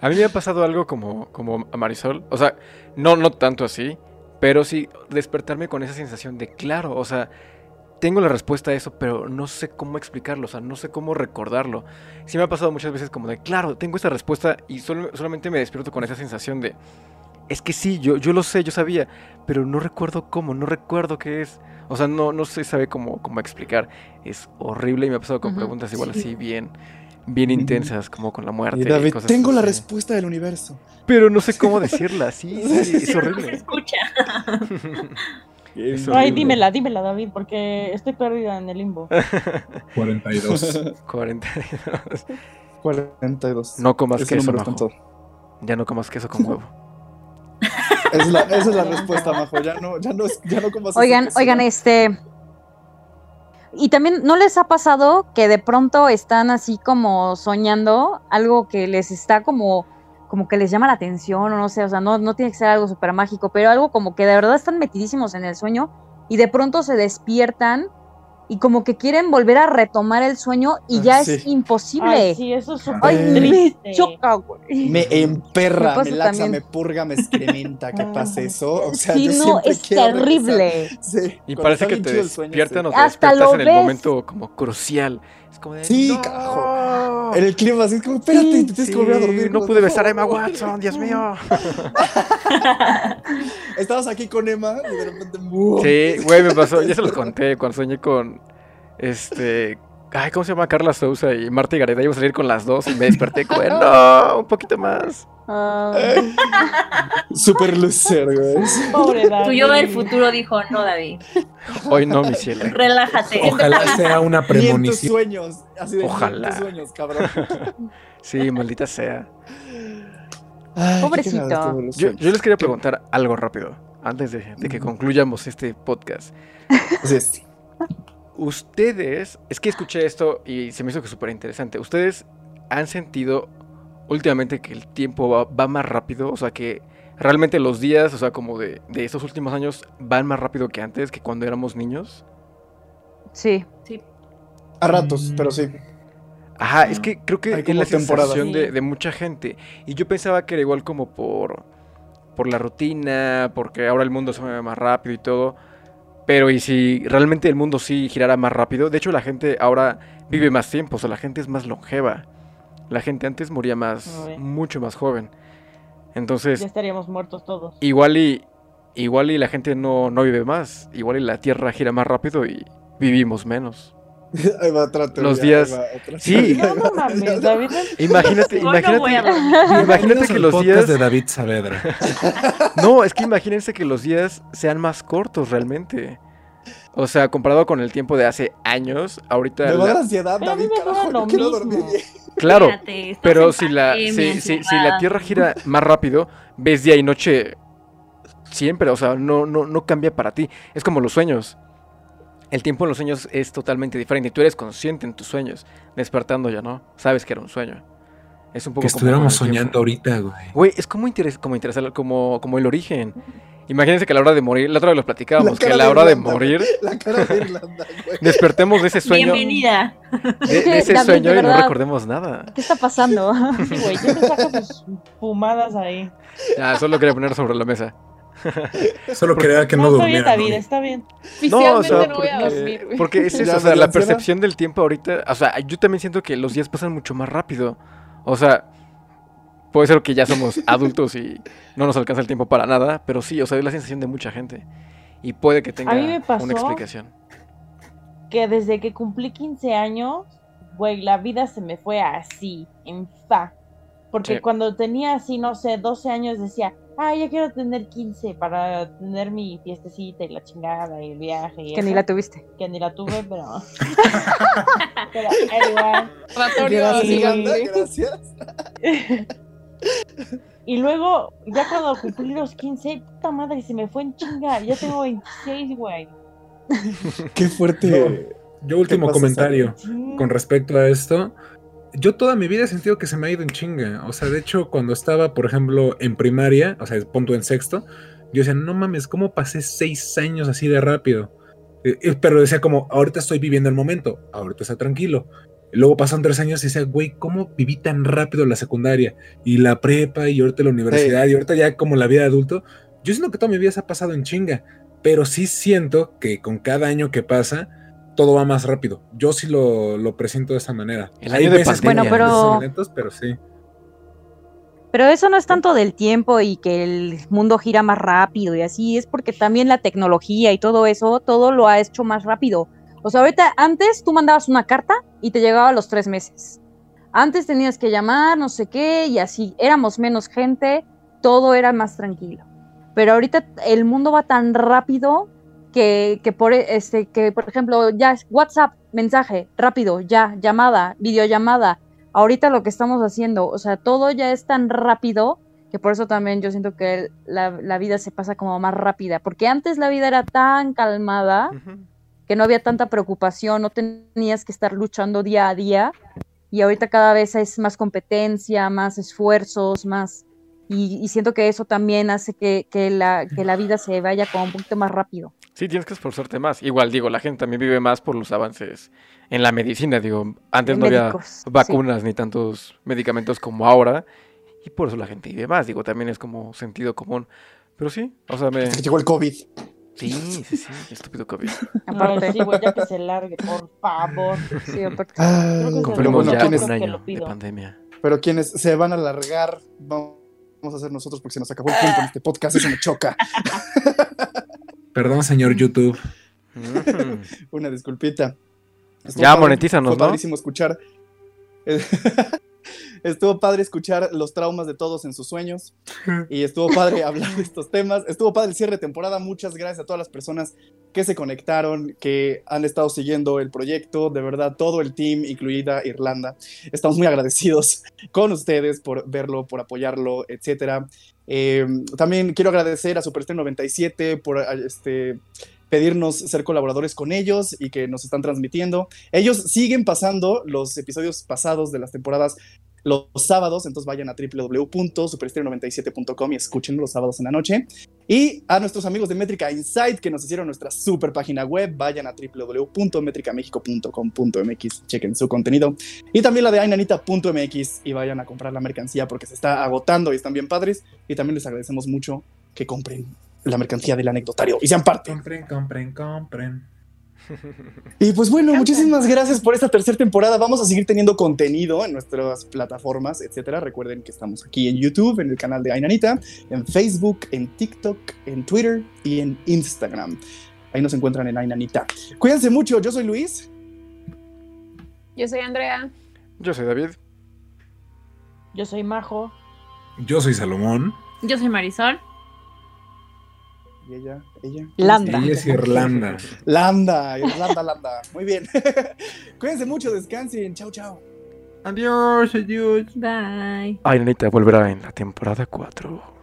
A mí me ha pasado algo como, como a Marisol. O sea, no, no tanto así, pero sí despertarme con esa sensación de claro, o sea, tengo la respuesta a eso, pero no sé cómo explicarlo, o sea, no sé cómo recordarlo. Sí me ha pasado muchas veces como de, claro, tengo esa respuesta y solo- solamente me despierto con esa sensación de, es que sí, yo, yo lo sé, yo sabía, pero no recuerdo cómo, no recuerdo qué es. O sea, no, no se sabe cómo, cómo explicar. Es horrible y me ha pasado con preguntas igual sí. así bien, bien intensas, como con la muerte. Y David, cosas tengo la así. respuesta del universo. Pero no sé cómo decirla, sí, sí, es Pero no se horrible. escucha Es Ay, dímela, dímela, David, porque estoy perdida en el limbo. 42. 42. 42. No comas Ese queso, Majo. Ya no comas queso con huevo. Esa es la, esa es la respuesta, Majo. Ya no, ya no, ya no comas Oigan, queso. oigan, este. Y también, ¿no les ha pasado que de pronto están así como soñando algo que les está como, como que les llama la atención o no sé, o sea, no, no tiene que ser algo súper mágico, pero algo como que de verdad están metidísimos en el sueño y de pronto se despiertan y como que quieren volver a retomar el sueño y Ah, ya es sí. imposible. Ay, sí, eso es súper me choca, güey. Me emperra, Me me laxa, también. me purga, me excrementa que pase eso. O sea, Sí, yo no, es terrible. Sí. Y parece que te el sueño, despiertan sí. o te Hasta despiertas lo en el ves. momento como crucial. Es como de, Sí, "No". carajo. En el clima, así es como, espérate, te tienes que volver a dormir. No pude besar a Emma. Watson, Dios mío. Estabas aquí con Emma y de repente. ¡buah! Sí, güey, me pasó. Ya se los conté cuando soñé con. Este. Ay, ¿cómo se llama? Carla Sousa y Marta y Gareda. Iba a salir con las dos y me desperté como, no, un poquito más. Ay, Super loser, güey. Pobre David. Tu yo del futuro dijo, no, David, Hoy no, mi cielo. relájate. Ojalá sea una Ni en tus premonición. sueños. Así de ni en Ojalá. tus sueños, cabrón. Sí, maldita sea. Ay, Pobrecito. Yo, les quería preguntar algo rápido. Antes de, de que concluyamos este podcast. Ustedes, es que escuché esto y se me hizo que súper interesante. ¿Ustedes han sentido últimamente que el tiempo va, va más rápido? O sea, que realmente los días, o sea, como de, de estos últimos años, van más rápido que antes, que cuando éramos niños. sí. A ratos, pero sí. Ajá, es que creo que Hay es la sensación de, Sí. de mucha gente. Y yo pensaba que era igual como por, por la rutina, porque ahora el mundo se mueve más rápido y todo. Pero y si realmente el mundo sí girara más rápido, de hecho la gente ahora vive más tiempo, o sea, la gente es más longeva. La gente antes moría más, mucho más joven. Ya Entonces, estaríamos muertos todos. igual y igual y la gente no, no vive más, igual y la Tierra gira más rápido y vivimos menos. Ahí va otra teoría, Los días- ahí va otra Sí. No, no va- mames, David. Imagínate, no imagínate, que los días de David Saavedra. No, es que imagínense que los días sean más cortos realmente. O sea, comparado con el tiempo de hace años, ahorita... Me va a dar la- ansiedad, Pero a mí David, carajo. Yo quiero mismo. dormir bien. Claro, pero si la, si, si- la Tierra gira más rápido, ves día y noche siempre, o sea, no, no, no cambia para ti. Es como los sueños. El tiempo en los sueños es totalmente diferente. Tú eres consciente en tus sueños. Despertando ya no. Sabes que era un sueño. Es un poco Que estuviéramos soñando ahorita, güey. Güey, es como, interes como interesar, como, como el origen. Imagínense que a la hora de morir, la otra vez lo platicábamos, que a la hora de Irlanda, morir. La cara de Irlanda, güey. despertemos de ese sueño, de, Bienvenida. de ese sueño de y no recordemos nada. ¿Qué está pasando? Sí, güey, siempre saca sus fumadas ahí. Ya, solo quería poner sobre la mesa. Solo quería que no, está bien, durmiera. David, ¿no? está bien. No, o sea, voy a porque- dormir, güey. Porque es Ya eso, o sea, la percepción del tiempo ahorita, o sea, yo también siento que los días pasan mucho más rápido. O sea, puede ser que ya somos adultos y no nos alcanza el tiempo para nada, pero sí, o sea, es la sensación de mucha gente. Y puede que tenga mí me pasó- una explicación. Que desde que cumplí 15 años, güey, la vida se me fue así, en fa. Porque Sí. cuando tenía así, no sé, 12 años decía, ah, ya quiero tener 15 para tener mi fiestecita y la chingada y el viaje. Y que ni la tuviste. que ni la tuve, pero. pero Gracias. Irlanda, gracias. Y luego, ya cuando cumplí los 15, puta madre, se me fue en chinga. Ya tengo 26, güey. Qué fuerte. Yo último comentario Sí. con respecto a esto. Yo toda mi vida he sentido que se me ha ido en chinga. O sea, de hecho, cuando estaba, por ejemplo, en primaria, o sea, punto en sexto, yo decía, no mames, ¿cómo pasé seis años así de rápido? Eh, eh, pero decía como, ahorita estoy viviendo el momento, ahorita está tranquilo. Luego pasan tres años y decía, güey, ¿cómo viví tan rápido la secundaria? Y la prepa, y ahorita la universidad, y ahorita ya como la vida de adulto. Yo siento que toda mi vida se ha pasado en chinga, pero sí siento que con cada año que pasa, todo va más rápido. Yo sí lo, lo presiento de esa manera. El año de veces que pandemia. Bueno, pero- lentos, pero sí. Pero eso no es tanto del tiempo y que el mundo gira más rápido y así, es porque también la tecnología y todo eso, todo lo ha hecho más rápido. O sea, ahorita antes tú mandabas una carta y te llegaba los tres meses. Antes tenías que llamar, no sé qué, y así éramos menos gente, todo era más tranquilo. Pero ahorita el mundo va tan rápido que, que por, este, que, por ejemplo, ya es WhatsApp, mensaje, rápido, ya, llamada, videollamada, ahorita lo que estamos haciendo, o sea, todo ya es tan rápido que por eso también yo siento que la, la vida se pasa como más rápida, porque antes la vida era tan calmada. Que no había tanta preocupación, no tenías que estar luchando día a día. Y ahorita cada vez es más competencia, más esfuerzos, más... Y, y siento que eso también hace que, que la, que la vida se vaya como un poquito más rápido. Sí, tienes que esforzarte más. Igual, digo, la gente también vive más por los avances en la medicina. Digo, antes no había sí. vacunas ni tantos medicamentos como ahora. Y por eso la gente vive más. Digo, también es como sentido común. Pero sí, o sea, me... Que llegó el COVID. Sí, sí, sí, estúpido COVID. Aparte, Ay, sí, güey, ya que se largue, por favor. sí, aparte. Ah, es Cumplimos bueno, ya ¿quiénes- un año lo de pandemia. pero quienes se van a alargar, vamos a hacer nosotros porque se nos acabó el tiempo en este podcast, eso me choca. Perdón, señor YouTube. Una disculpita. Estuvo Ya, monetízanos, ¿no? padrísimo escuchar. Estuvo padre escuchar los traumas de todos en sus sueños. Y estuvo padre hablar de estos temas. Estuvo padre el cierre de temporada. Muchas gracias a todas las personas que se conectaron, que han estado siguiendo el proyecto. De verdad, todo el team, incluida Irlanda. Estamos muy agradecidos con ustedes por verlo, por apoyarlo, etcétera. Eh, también quiero agradecer a Superstar 97 por este, pedirnos ser colaboradores con ellos y que nos están transmitiendo. Ellos siguen pasando los episodios pasados de las temporadas los sábados, entonces vayan a www.superestereo97.com y escuchen los sábados en la noche. Y a nuestros amigos de Métrica Insight que nos hicieron nuestra super página web, vayan a www.metricamexico.com.mx, chequen su contenido. Y también la de ainanita.mx y vayan a comprar la mercancía porque se está agotando y están bien padres. Y también les agradecemos mucho que compren la mercancía del anecdotario y sean parte. Compren, compren, compren. Y pues bueno, muchísimas gracias por esta tercera temporada. Vamos a seguir teniendo contenido en nuestras plataformas, etcétera. Recuerden que estamos aquí en YouTube, en el canal de Ainanita, en Facebook, en TikTok, en Twitter y en Instagram. Ahí nos encuentran en Ainanita. Cuídense mucho, yo soy Luis. Yo soy Andrea. Yo soy David. Yo soy Majo. Yo soy Salomón. Yo soy Marisol. Y ella, ella. Landa. Ella es Irlanda. Landa, Irlanda, Landa. Muy bien. Cuídense mucho, descansen. Chao, chao. Adiós, adiós. Bye. Ay, Nanita volverá en la temporada 4.